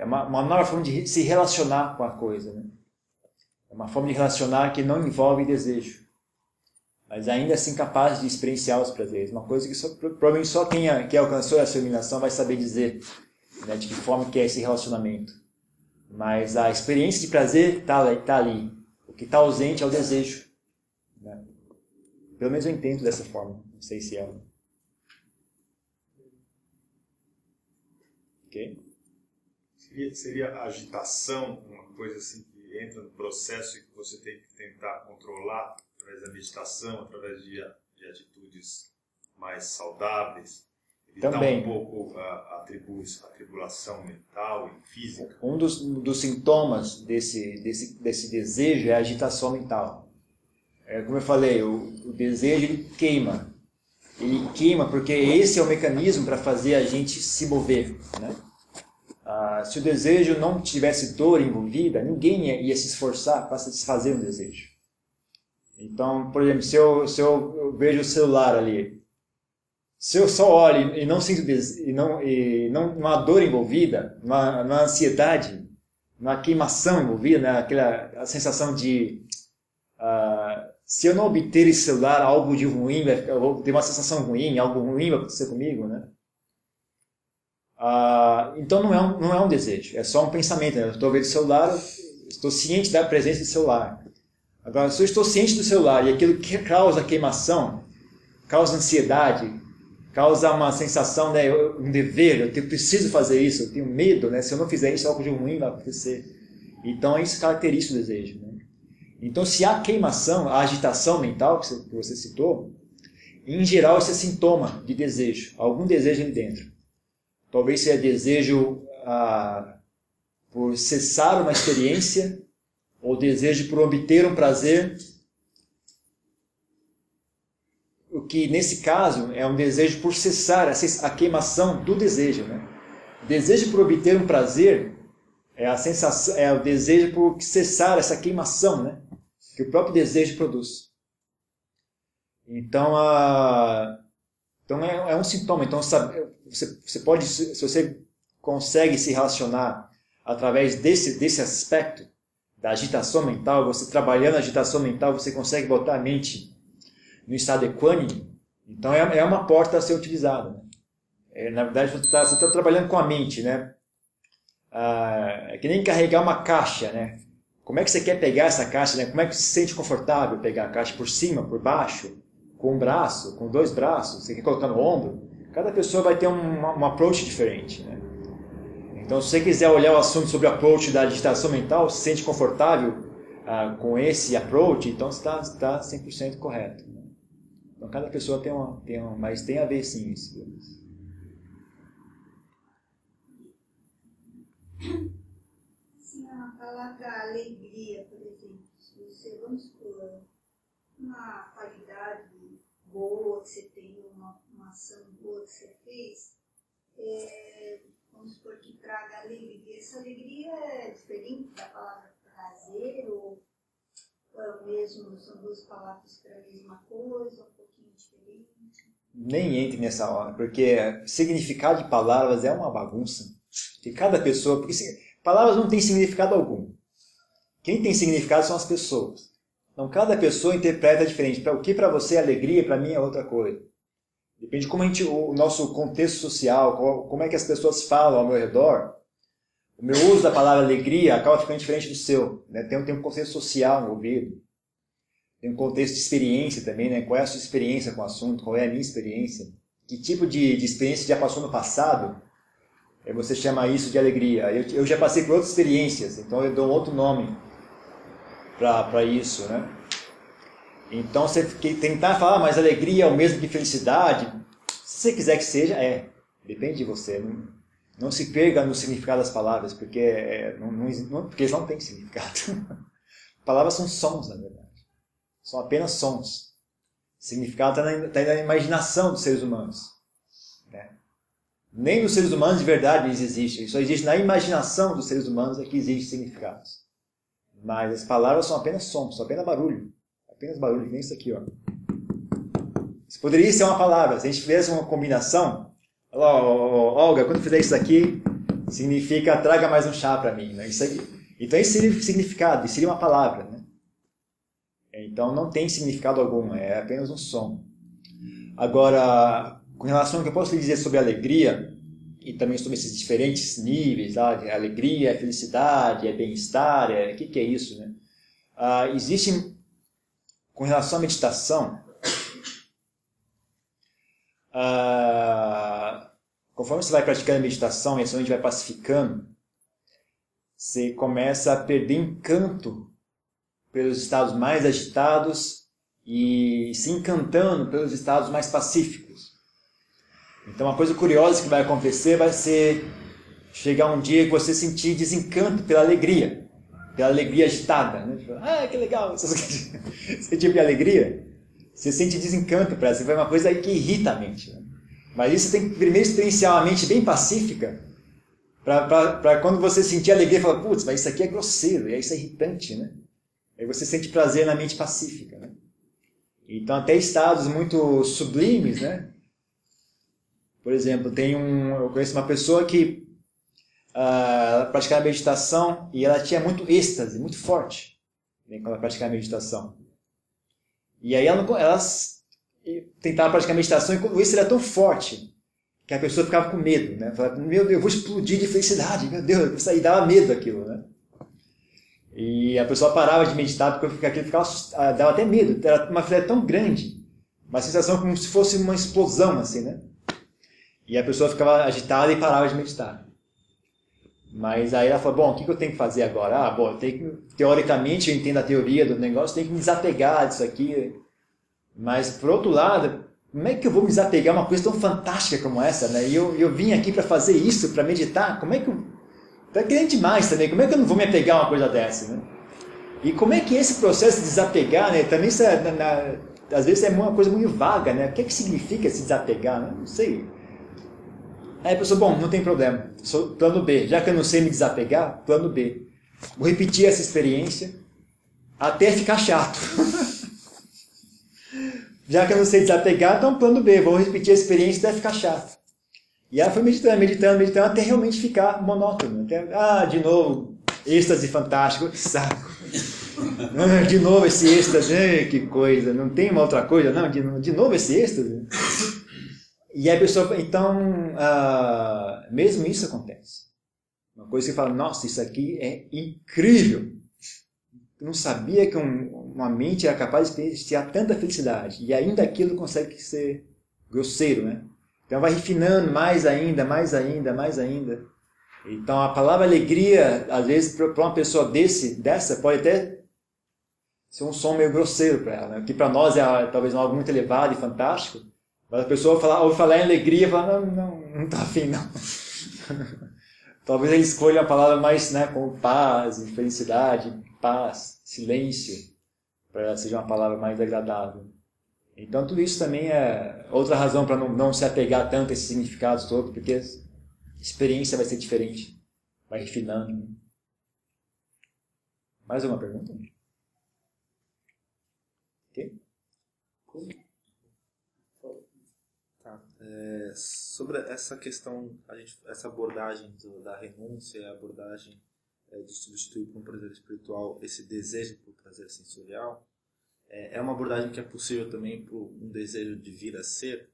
É, é uma, uma nova forma de se relacionar com a coisa. Né? É uma forma de relacionar que não envolve desejo, mas ainda assim capaz de experienciar os prazeres. Uma coisa que só, provavelmente só quem, quem alcançou essa iluminação vai saber dizer né, de que forma que é esse relacionamento. Mas a experiência de prazer está tá ali. O que está ausente é o desejo. Né? Pelo menos eu entendo dessa forma. Não sei se é. Ok? Seria, seria agitação, uma coisa assim que entra no processo e que você tem que tentar controlar através da meditação, através de, de atitudes mais saudáveis? Também. um pouco a, a, a tribulação mental e física. Um dos, dos sintomas desse, desse, desse desejo é a agitação mental. É, como eu falei, o, o desejo ele queima. Ele ele queima, porque esse é o mecanismo para fazer a gente se mover. Né? Ah, se o desejo não tivesse dor envolvida, ninguém ia, ia se esforçar para satisfazer um desejo. Então, por exemplo, se eu, se eu vejo o celular ali, se eu só olho e não sinto e não, e não uma dor envolvida, uma, uma ansiedade, uma queimação envolvida, né? aquela sensação de uh, se eu não obter esse celular, algo de ruim, eu vou ter uma sensação ruim, algo ruim vai acontecer comigo, né? Uh, então não é, um, não é um desejo, é só um pensamento. Né? Eu estou vendo o celular, estou ciente da presença do celular. Agora, se eu estou ciente do celular e aquilo que causa queimação, causa ansiedade, causa uma sensação, né, um dever, eu preciso fazer isso, eu tenho medo, né, se eu não fizer isso, algo de ruim vai acontecer. Então, isso caracteriza o desejo. Né? Então, se há queimação, a agitação mental que você citou, em geral, isso é sintoma de desejo, algum desejo ali dentro. Talvez seja desejo ah, por cessar uma experiência, ou desejo por obter um prazer, o que nesse caso é um desejo por cessar a queimação do desejo. Né? Desejo por obter um prazer é a sensação, é o desejo por cessar essa queimação, né? que o próprio desejo produz. Então, a, então é, é um sintoma. Então sabe, você, você pode, se você consegue se relacionar através desse desse aspecto da agitação mental, você trabalhando a agitação mental, você consegue botar a mente no estado equânime, então é, é uma porta a ser utilizada. Né? É, na verdade, você está tá trabalhando com a mente, né? Ah, é que nem carregar uma caixa, né? Como é que você quer pegar essa caixa, né? Como é que você se sente confortável pegar a caixa por cima, por baixo, com um braço, com dois braços? Você quer colocar no ombro? Cada pessoa vai ter um, um approach diferente, né? Então, se você quiser olhar o assunto sobre o approach da agitação mental, se sente confortável ah, com esse approach, então está está 100% correto. Né? Então, cada pessoa tem uma, tem uma, mas tem a ver sim isso. Sim, a palavra alegria, por exemplo, se você, vamos por uma qualidade boa que você tem, uma, ação boa que você fez, é, vamos supor que traga alegria. Essa alegria é diferente da palavra prazer ou é o mesmo, são duas palavras para a mesma coisa, um pouquinho diferente? Nem entre nessa hora, porque significado de palavras é uma bagunça. Que cada pessoa, porque palavras não têm significado algum. Quem tem significado são as pessoas. Então cada pessoa interpreta diferente. Para o que para você é alegria, para mim é outra coisa. Depende de como a gente, o nosso contexto social, como é que as pessoas falam ao meu redor. O meu uso da palavra alegria acaba ficando diferente do seu. Né? Tem, tem um contexto social envolvido. Tem um contexto de experiência também, né? Qual é a sua experiência com o assunto? Qual é a minha experiência? Que tipo de, de experiência já passou no passado? É você chama isso de alegria. Eu, eu já passei por outras experiências, então eu dou um outro nome para isso, né? Então, você tentar falar, ah, mas alegria é o mesmo que felicidade, se você quiser que seja, é. Depende de você. Não, não se perca no significado das palavras, porque, é, não, não, porque eles não têm significado. palavras são sons, na verdade. São apenas sons. O significado está na, tá na, imaginação dos seres humanos. Né? Nem nos seres humanos de verdade eles existem. Só existe na imaginação dos seres humanos é que existem significados. Mas as palavras são apenas sons, são apenas barulho apenas barulho, que nem isso aqui, ó. Isso poderia ser uma palavra. Se a gente fizesse uma combinação, ó, Olga, quando fizer isso aqui, significa traga mais um chá para mim. Né? Isso aqui. Então isso seria significado, isso seria uma palavra. Né? Então não tem significado algum, é apenas um som. Agora, com relação ao que eu posso lhe dizer sobre alegria, e também sobre esses diferentes níveis, tá? alegria, felicidade, é bem-estar, é... o que, que é isso? Né? Ah, existem com relação à meditação, ah, conforme você vai praticando a meditação e a sua mente vai pacificando, você começa a perder encanto pelos estados mais agitados e se encantando pelos estados mais pacíficos. Então, uma coisa curiosa que vai acontecer vai ser chegar um dia que você sentir desencanto pela alegria aquela alegria agitada. Né? Tipo, ah, que legal! Esse tipo de alegria. Você sente desencanto para ela, é uma coisa que irrita a mente. Né? Mas isso tem que primeiro experienciar uma mente bem pacífica, para quando você sentir alegria, falar, putz, mas isso aqui é grosseiro, e isso é irritante, né? Aí você sente prazer na mente pacífica, né? Então, até estados muito sublimes, né? Por exemplo, tem um, eu conheço uma pessoa que uh, praticava meditação e ela tinha muito êxtase, muito forte, né, quando ela praticava meditação. E aí ela, elas tentava praticar meditação e o êxtase era tão forte que a pessoa ficava com medo, né? Falava, meu Deus, eu vou explodir de felicidade, meu Deus, aí dava medo aquilo, né? E a pessoa parava de meditar porque aquilo ficava, ah, dava até medo, era uma fé tão grande, uma sensação como se fosse uma explosão, assim, né? E a pessoa ficava agitada e parava de meditar. Mas aí ela falou, bom, o que eu tenho que fazer agora? Ah, bom, eu tenho que, teoricamente eu entendo a teoria do negócio, tenho que me desapegar disso aqui. Mas, por outro lado, como é que eu vou me desapegar uma coisa tão fantástica como essa, né? E eu, eu vim aqui para fazer isso, para meditar, como é que eu... Tá querendo demais também, como é que eu não vou me apegar a uma coisa dessa, né? E como é que esse processo de desapegar, né? Também, isso é, na, na, às vezes, é uma coisa muito vaga, né? O que é que significa se desapegar, né? Não sei. Aí a pessoa, bom, não tem problema, sou plano B. Já que eu não sei me desapegar, plano B. Vou repetir essa experiência até ficar chato. Já que eu não sei desapegar, então plano B, vou repetir a experiência até ficar chato. E ela foi meditando, meditando, meditando, até realmente ficar monótono. Até, ah, de novo, êxtase fantástico, saco. Ah, de novo esse êxtase, que coisa, não tem uma outra coisa, não, de, de novo esse êxtase. E a pessoa, então, uh, mesmo isso acontece. Uma coisa que fala, nossa, isso aqui é incrível. Eu não sabia que um, uma mente era capaz de ter tanta felicidade. E ainda aquilo consegue ser grosseiro, né? Então vai refinando mais ainda, mais ainda, mais ainda. Então a palavra alegria, às vezes, para uma pessoa desse, dessa, pode até ser um som meio grosseiro para ela, né? que para nós é talvez algo muito elevado e fantástico, mas a pessoa fala, ouve falar em alegria e fala, não, não, não tá afim, não. Talvez ele escolha a palavra mais, né, como paz, felicidade, paz, silêncio, para seja uma palavra mais agradável. Então tudo isso também é outra razão para não, não se apegar tanto a esses significados todos, porque a experiência vai ser diferente, vai refinando. Mais uma pergunta? Ok? É, sobre essa questão, gente, essa abordagem do, da renúncia, a abordagem é, de substituir por um prazer espiritual esse desejo por prazer sensorial, é, é uma abordagem que é possível também por um desejo de vir a ser.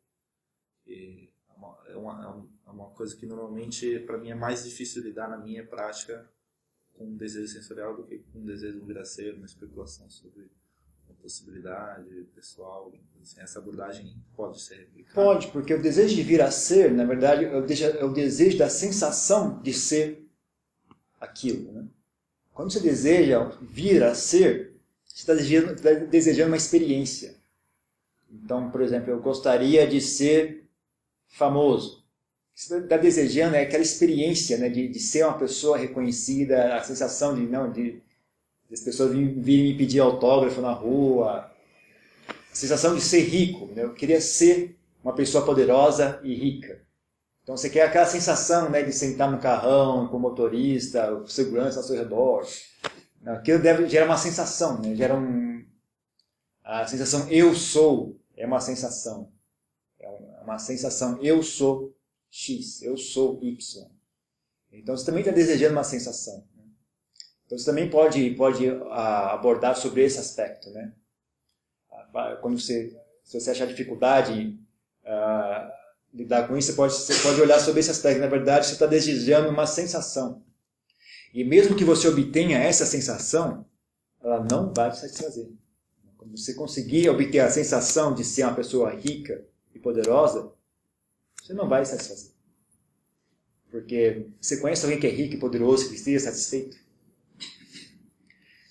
E é, uma, é, uma, é uma coisa que normalmente, para mim, é mais difícil lidar na minha prática com um desejo sensorial do que com um desejo de vir a ser, uma especulação sobre possibilidade pessoal? Assim, essa abordagem pode ser replicada? Pode, porque o desejo de vir a ser, na verdade, é o desejo, é da sensação de ser aquilo. Né? Quando você deseja vir a ser, você está desejando, está desejando uma experiência. Então, por exemplo, eu gostaria de ser famoso. O que você está desejando é aquela experiência né, de, de ser uma pessoa reconhecida, a sensação de não de as pessoas virem me pedir autógrafo na rua. A sensação de ser rico. Né? Eu queria ser uma pessoa poderosa e rica. Então você quer aquela sensação né, de sentar no carrão com o motorista, o segurança ao seu redor. Aquilo deve gerar uma sensação, né? gera um... a sensação eu sou é uma sensação. É uma sensação eu sou X, eu sou Y. Então você também está desejando uma sensação. Então, você também pode, pode ah, abordar sobre esse aspecto, né? Ah, quando você, se você achar dificuldade uh, lidar com isso, você pode, você pode olhar sobre esse aspecto. Na verdade, você está desejando uma sensação. E mesmo que você obtenha essa sensação, ela não vai te satisfazer. Quando você conseguir obter a sensação de ser uma pessoa rica e poderosa, você não vai satisfazer. Porque você conhece alguém que é rico e poderoso que esteja satisfeito?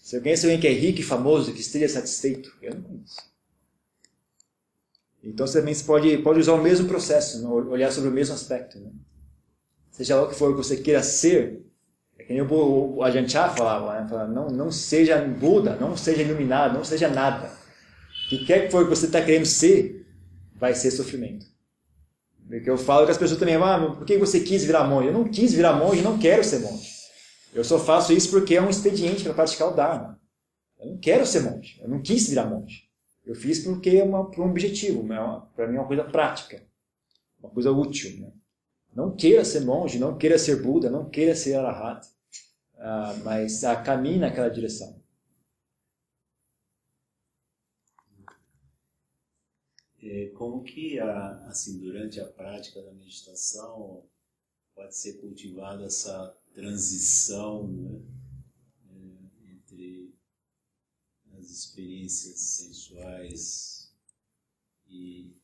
Você conhece alguém que é rico e famoso, que esteja satisfeito? Eu não conheço. Então você também pode, pode usar o mesmo processo, né? olhar sobre o mesmo aspecto. Né? Seja lá o que for que você queira ser, é que nem o, o falava, né? falava não, não seja Buda, não seja iluminado, não seja nada. O que quer que for que você está querendo ser, vai ser sofrimento. Porque eu falo que as pessoas também, ah, por que você quis virar monge? Eu não quis virar monge, não quero ser monge. Eu só faço isso porque é um expediente para praticar o Dharma. Eu não quero ser monge, eu não quis virar monge. Eu fiz porque é uma, por um objetivo, né? para mim é uma coisa prática, uma coisa útil. Né? Não queira ser monge, não queira ser Buda, não queira ser Arahat, ah, mas ah, caminhe naquela direção. É, como que, a, assim, durante a prática da meditação pode ser cultivada essa transição né, é, entre as experiências sensuais e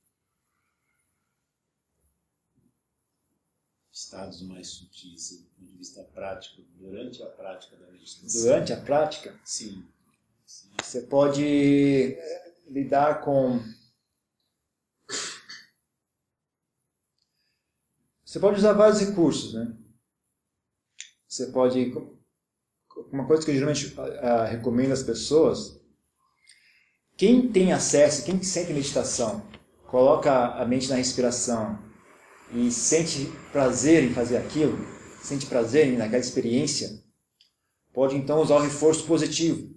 estados mais sutis do ponto de vista prático, durante a prática da meditação. Durante a prática? Sim. Sim. Você pode lidar com Você pode usar vários recursos, né? Você pode. Uma coisa que eu geralmente uh, recomendo às pessoas: quem tem acesso, quem sente meditação, coloca a mente na respiração e sente prazer em fazer aquilo, sente prazer naquela experiência, pode então usar o reforço positivo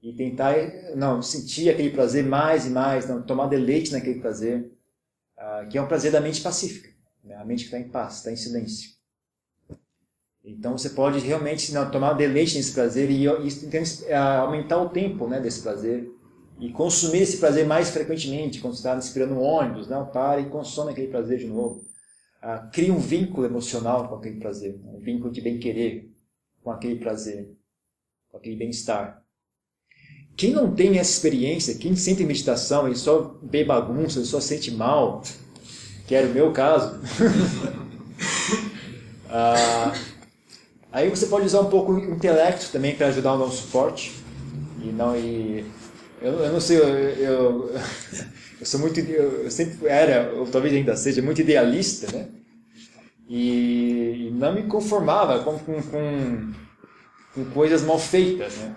e tentar não sentir aquele prazer mais e mais, não tomar deleite naquele prazer, uh, que é um prazer da mente pacífica. Né? A mente que está em paz, está em silêncio. Então você pode realmente não, tomar deleite nesse prazer e, e é, aumentar o tempo né, desse prazer e consumir esse prazer mais frequentemente. Quando está esperando um ônibus, não, para e consome aquele prazer de novo. Ah, cria um vínculo emocional com aquele prazer, um vínculo de bem-querer com aquele prazer, com aquele bem-estar. Quem não tem essa experiência, quem sente meditação e só vê bagunça, só sente mal, que era o meu caso. ah, aí você pode usar um pouco o intelecto também para ajudar a dar um suporte. E não e eu, eu não sei, eu, eu, eu sou muito, eu sempre era, ou talvez ainda seja, muito idealista, né? E, e não me conformava com, com, com, com coisas mal feitas, né?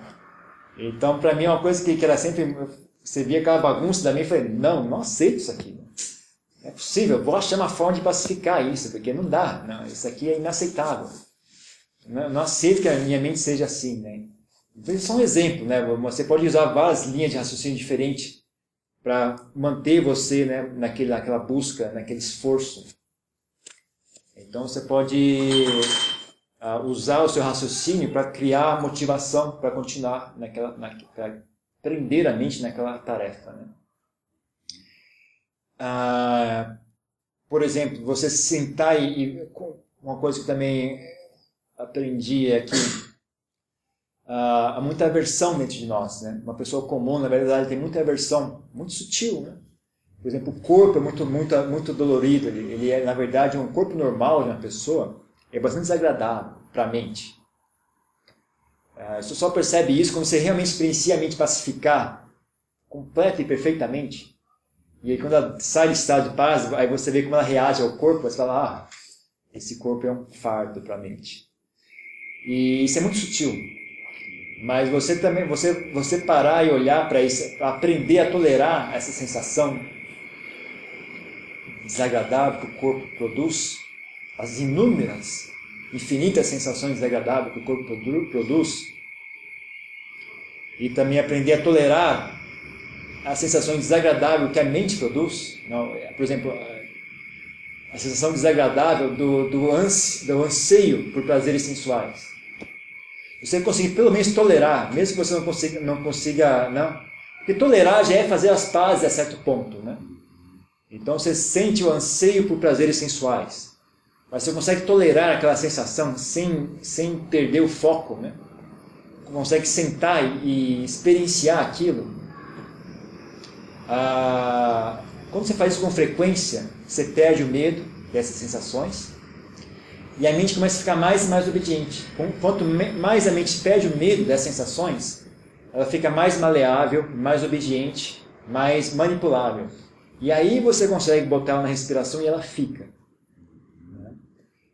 Então, para mim, é uma coisa que, que era sempre. Você via aquela bagunça da minha e falei: não, não aceito isso aqui. É possível, vou achar uma forma de pacificar isso, porque não dá. Não, isso aqui é inaceitável. Não, não aceito que a minha mente seja assim. Né? Então, só um exemplo. Né? Você pode usar várias linhas de raciocínio diferentes para manter você né, naquele, naquela busca, naquele esforço. Então você pode uh, usar o seu raciocínio para criar motivação para continuar naquela, na, para prender a mente naquela tarefa. Né? Ah, por exemplo, você sentar e, e, uma coisa que também aprendi é que ah, há muita aversão dentro de nós, né? Uma pessoa comum, na verdade, tem muita aversão, muito sutil, né? Por exemplo, o corpo é muito, muito, muito dolorido. Ele, ele é, na verdade, um corpo normal de uma pessoa é bastante desagradável para a mente. Ah, você só percebe isso quando você realmente experiencia a mente pacificar completa e perfeitamente. E aí quando ela sai do estado de paz, aí você vê como ela reage ao corpo, você fala, ah, esse corpo é um fardo para a mente. E isso é muito sutil. Mas você também, você, você parar e olhar para isso, aprender a tolerar essa sensação desagradável que o corpo produz, as inúmeras, infinitas sensações desagradáveis que o corpo produz, e também aprender a tolerar a sensação desagradável que a mente produz, por exemplo, a sensação desagradável do, do, anse, do anseio por prazeres sensuais. Você conseguir pelo menos tolerar, mesmo que você não consiga, não consiga, não, porque tolerar já é fazer as pazes a certo ponto, né? Então você sente o anseio por prazeres sensuais, mas você consegue tolerar aquela sensação sem, sem perder o foco, né? Consegue sentar e, experienciar aquilo ah, quando você faz isso com frequência, você perde o medo dessas sensações e a mente começa a ficar mais e mais obediente. Quanto mais a mente perde o medo dessas sensações, ela fica mais maleável, mais obediente, mais manipulável. E aí você consegue botar ela na respiração e ela fica.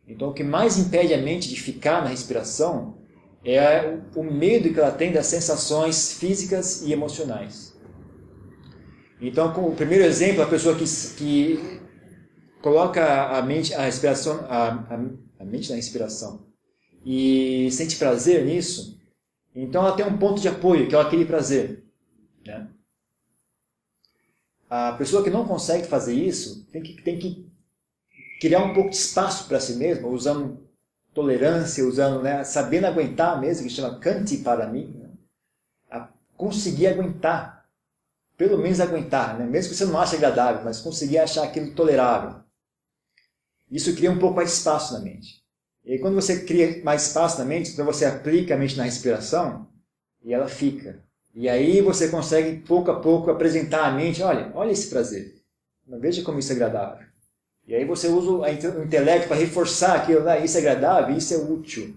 Então, o que mais impede a mente de ficar na respiração é o medo que ela tem das sensações físicas e emocionais. Então, com o primeiro exemplo, a pessoa que, que coloca a mente, a respiração, a, a mente na respiração e sente prazer nisso, então ela tem um ponto de apoio, que é aquele prazer. Né? A pessoa que não consegue fazer isso tem que, tem que criar um pouco de espaço para si mesma, usando tolerância, usando, né, sabendo aguentar mesmo, que chama Kanti para mim, né? a conseguir aguentar, pelo menos aguentar, né? mesmo que você não ache agradável, mas conseguir achar aquilo tolerável. Isso cria um pouco mais de espaço na mente. E aí, quando você cria mais espaço na mente, então você aplica a mente na respiração e ela fica. E aí você consegue pouco a pouco apresentar à mente, olha, olha esse prazer. Veja como isso é agradável. E aí você usa o intelecto para reforçar aquilo, ah, isso é agradável, isso é útil.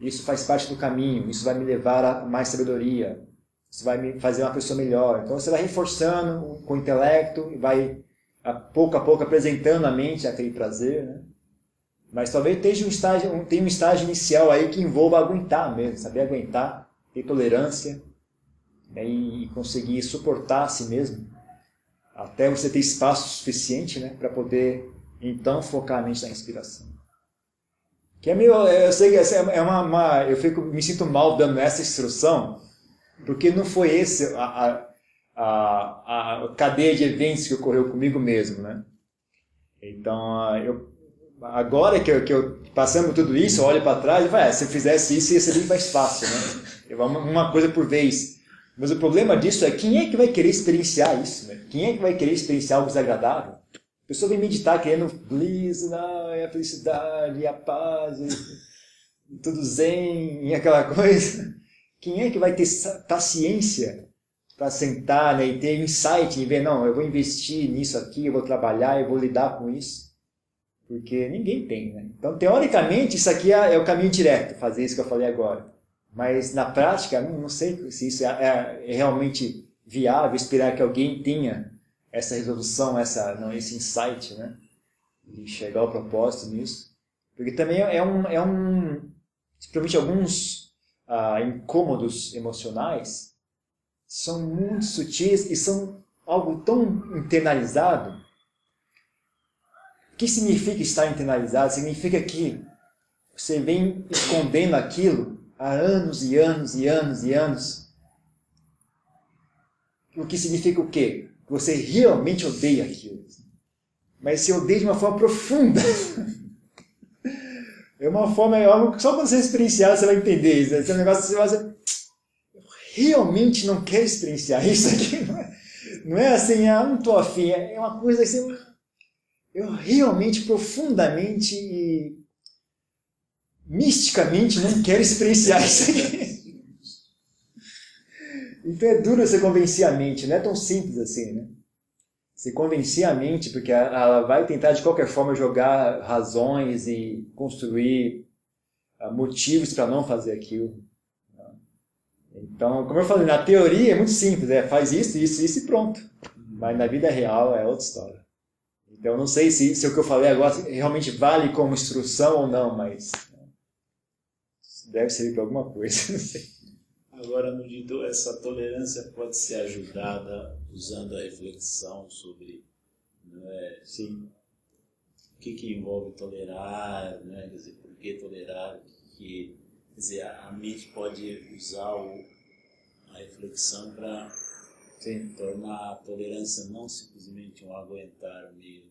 Isso faz parte do caminho, isso vai me levar a mais sabedoria. Isso vai me fazer uma pessoa melhor. Então você vai reforçando com o intelecto e vai a pouco a pouco apresentando à mente aquele prazer, né? Mas talvez tenha um estágio, tenha um estágio inicial aí que envolva aguentar mesmo, saber aguentar, ter tolerância né? e conseguir suportar a si mesmo até você ter espaço suficiente né? para poder então focar a mente na respiração. Que é meio, eu sei que é uma, uma eu fico, me sinto mal dando essa instrução, porque não foi esse a, a, a, a cadeia de eventos que ocorreu comigo mesmo, né? Então, eu, agora que eu, que eu passando tudo isso, olho para trás e falo, ah, se eu fizesse isso, ia ser bem mais fácil, né? Uma, coisa por vez. Mas o problema disso é quem é que vai querer experienciar isso? Né? Quem é que vai querer experienciar algo desagradável? A pessoa vem meditar querendo bliss, não, é a felicidade, a paz, e, tudo zen, e aquela coisa. Quem é que vai ter paciência para sentar né, e ter insight e ver, não, eu vou investir nisso aqui, eu vou trabalhar, eu vou lidar com isso? Porque ninguém tem, né? Então, teoricamente, isso aqui é, é o caminho direto, fazer isso que eu falei agora. Mas, na prática, não, sei se isso é, é, é realmente viável, esperar que alguém tenha essa resolução, essa, não, esse insight, né? De chegar ao propósito nisso. Porque também é um, é um principalmente alguns ah, incômodos emocionais são muito sutis e são algo tão internalizado. O que significa estar internalizado? Significa que você vem escondendo aquilo há anos e anos e anos e anos. O que significa o quê? Você realmente odeia aquilo. Mas você odeia de uma forma profunda. É uma forma, é algo, só quando você experienciar você vai entender isso. Esse é um negócio que você vai dizer, realmente não quero experienciar isso aqui. Não é, não é assim, ah, não estou afim. É uma coisa assim, eu realmente, profundamente e misticamente não quero experienciar isso aqui. Então é duro você convencer a mente, não é tão simples assim, né? Você convencer a mente, porque ela vai tentar de qualquer forma jogar razões e construir ah, motivos para não fazer aquilo. Então, como eu falei, na teoria é muito simples, é faz isso, isso, isso e pronto. Mas na vida real é outra história. Então, não sei se, se o que eu falei agora realmente vale como instrução ou não, mas né? deve servir para alguma coisa. Agora, no Dido, essa tolerância pode ser ajudada usando a reflexão sobre né, Sim. o que, que envolve tolerar, né, quer dizer, por que tolerar, que, quer dizer, a mente pode usar o, a reflexão para tornar a tolerância não simplesmente um aguentar meio,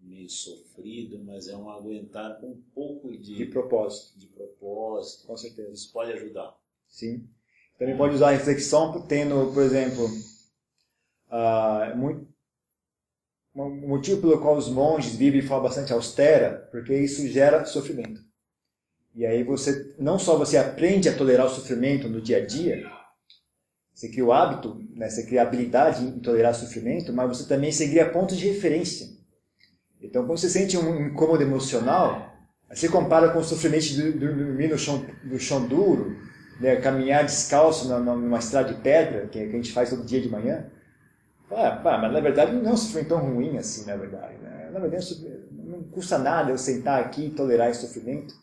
meio sofrido, mas é um aguentar com um pouco de, de propósito. De propósito. Com certeza. Isso pode ajudar. Sim. Também pode usar a reflexão tendo, por exemplo, uh, muito, um motivo pelo qual os monges vivem de forma bastante austera, porque isso gera sofrimento. E aí você não só você aprende a tolerar o sofrimento no dia a dia, você cria o hábito, né, você cria a habilidade em tolerar sofrimento, mas você também seguiria pontos de referência. Então, quando você sente um incômodo emocional, você compara com o sofrimento de dormir no chão, no chão duro, né, caminhar descalço numa estrada de pedra, que a gente faz todo dia de manhã. Ah, pá, mas na verdade não é um sofrimento tão ruim assim, na verdade. Né? Na verdade, não custa nada eu sentar aqui e tolerar esse sofrimento.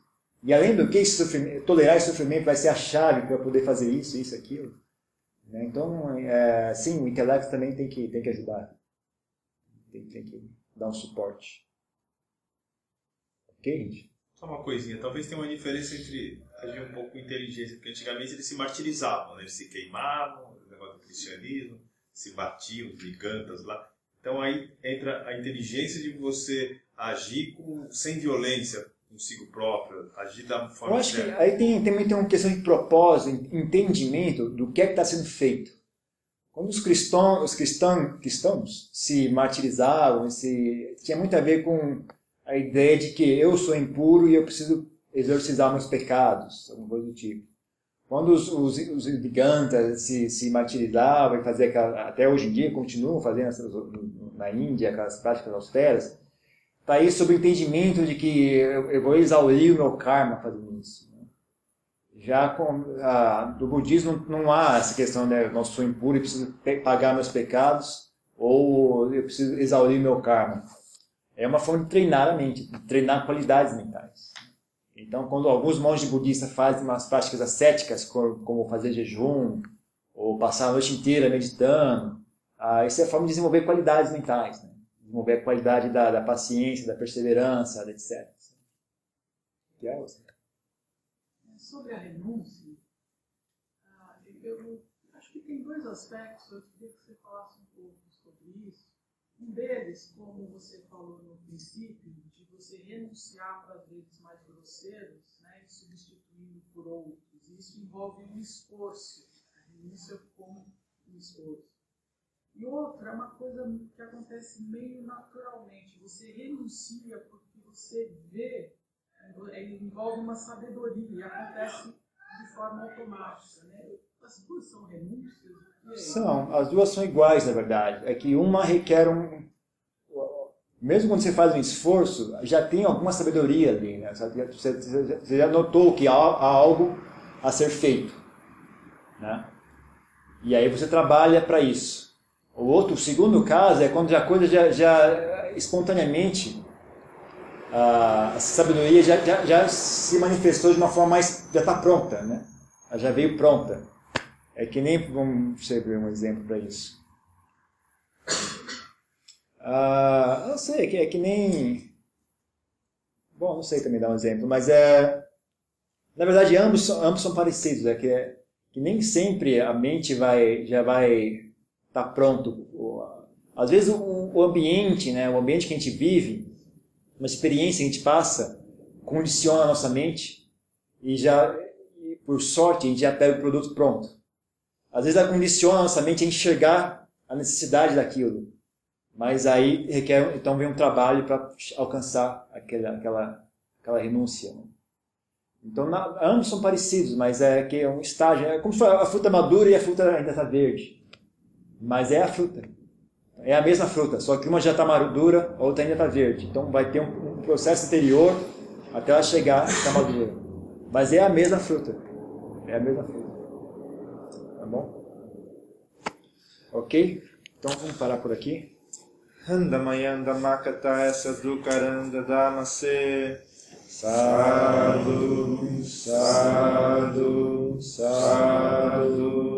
E além do que, esse tolerar esse sofrimento vai ser a chave para poder fazer isso, isso, aquilo. Né? Então, é, sim, o intelecto também tem que, tem que ajudar. Tem, tem que dar um suporte. Ok, gente? Só uma coisinha, talvez tenha uma diferença entre agir um pouco com inteligência, porque antigamente eles se martirizavam, né? eles se queimavam, o negócio do cristianismo, se batiam, os gigantas lá. Então aí entra a inteligência de você agir com, sem violência consigo próprio, agir da forma Eu acho certa. que aí tem, também tem uma questão de propósito, entendimento do que é que está sendo feito. Quando os cristãos, os cristãos, cristãos se martirizavam, se, tinha muito a ver com a ideia de que eu sou impuro e eu preciso exorcizar meus pecados, alguma coisa do tipo. Quando os, os, os gigantas se, se martirizavam e faziam aquela, até hoje em dia continuam fazendo na Índia aquelas práticas austeras, está aí sobre o entendimento de que eu, vou exaurir o meu karma fazendo isso. né? Já com, a, do budismo não há essa questão né, eu sou impuro e preciso pagar meus pecados ou eu preciso exaurir meu karma. É uma forma de treinar a mente, de treinar qualidades mentais. Então, quando alguns monges budistas fazem umas práticas ascéticas, co- como fazer jejum, ou passar a noite inteira meditando, ah, isso é a forma de desenvolver qualidades mentais. Né? Desenvolver a qualidade da, da paciência, da perseverança, etc. Que é você? Sobre a renúncia, ah, eu acho que tem dois aspectos, eu queria que você falasse um pouco sobre isso. Um deles, como você falou no princípio, de você renunciar para vezes mais grosseiros né, e substituindo por outros. Isso envolve um esforço, a renúncia como um esforço. E outra é uma coisa que acontece meio naturalmente. Você renuncia porque você vê ele envolve uma sabedoria, acontece de forma automática. Né? As duas são renúncias? É? São, as duas são iguais, na verdade. É que uma requer um. Mesmo quando você faz um esforço, já tem alguma sabedoria ali. Né? Você, já notou que há algo a ser feito. Né? E aí você trabalha para isso. O outro, o segundo caso, é quando a coisa já, já espontaneamente, a, sabedoria já, já, já se manifestou de uma forma mais. já está pronta. Né? Ela já veio pronta. É que nem, vamos ver um exemplo para isso. Ah, não sei, é que, é que nem. Bom, não sei também dar um exemplo, mas é. Na verdade, ambos, ambos são parecidos. É que, é que nem sempre a mente vai, já vai estar pronto. Às vezes o, ambiente, né, o ambiente que a gente vive, uma experiência que a gente passa, condiciona a nossa mente e já, e por sorte, a gente já pega o produto pronto. Às vezes ela condiciona a nossa mente a enxergar a necessidade daquilo. Mas aí requer, então vem um trabalho para alcançar aquela, aquela, aquela renúncia. né? Então na, ambos são parecidos, mas é que é um estágio. É como se a fruta madura e a fruta ainda está verde. Mas é a fruta. É a mesma fruta, só que uma já está madura, a outra ainda está verde. Então vai ter um, um processo anterior até ela chegar a estar madura. Mas é a mesma fruta. É a mesma fruta. Tá bom? Ok? Então vamos parar por aqui. Handamayanda Makataya Sadhukaranda Damase Sadhu, sadhu, sadhu.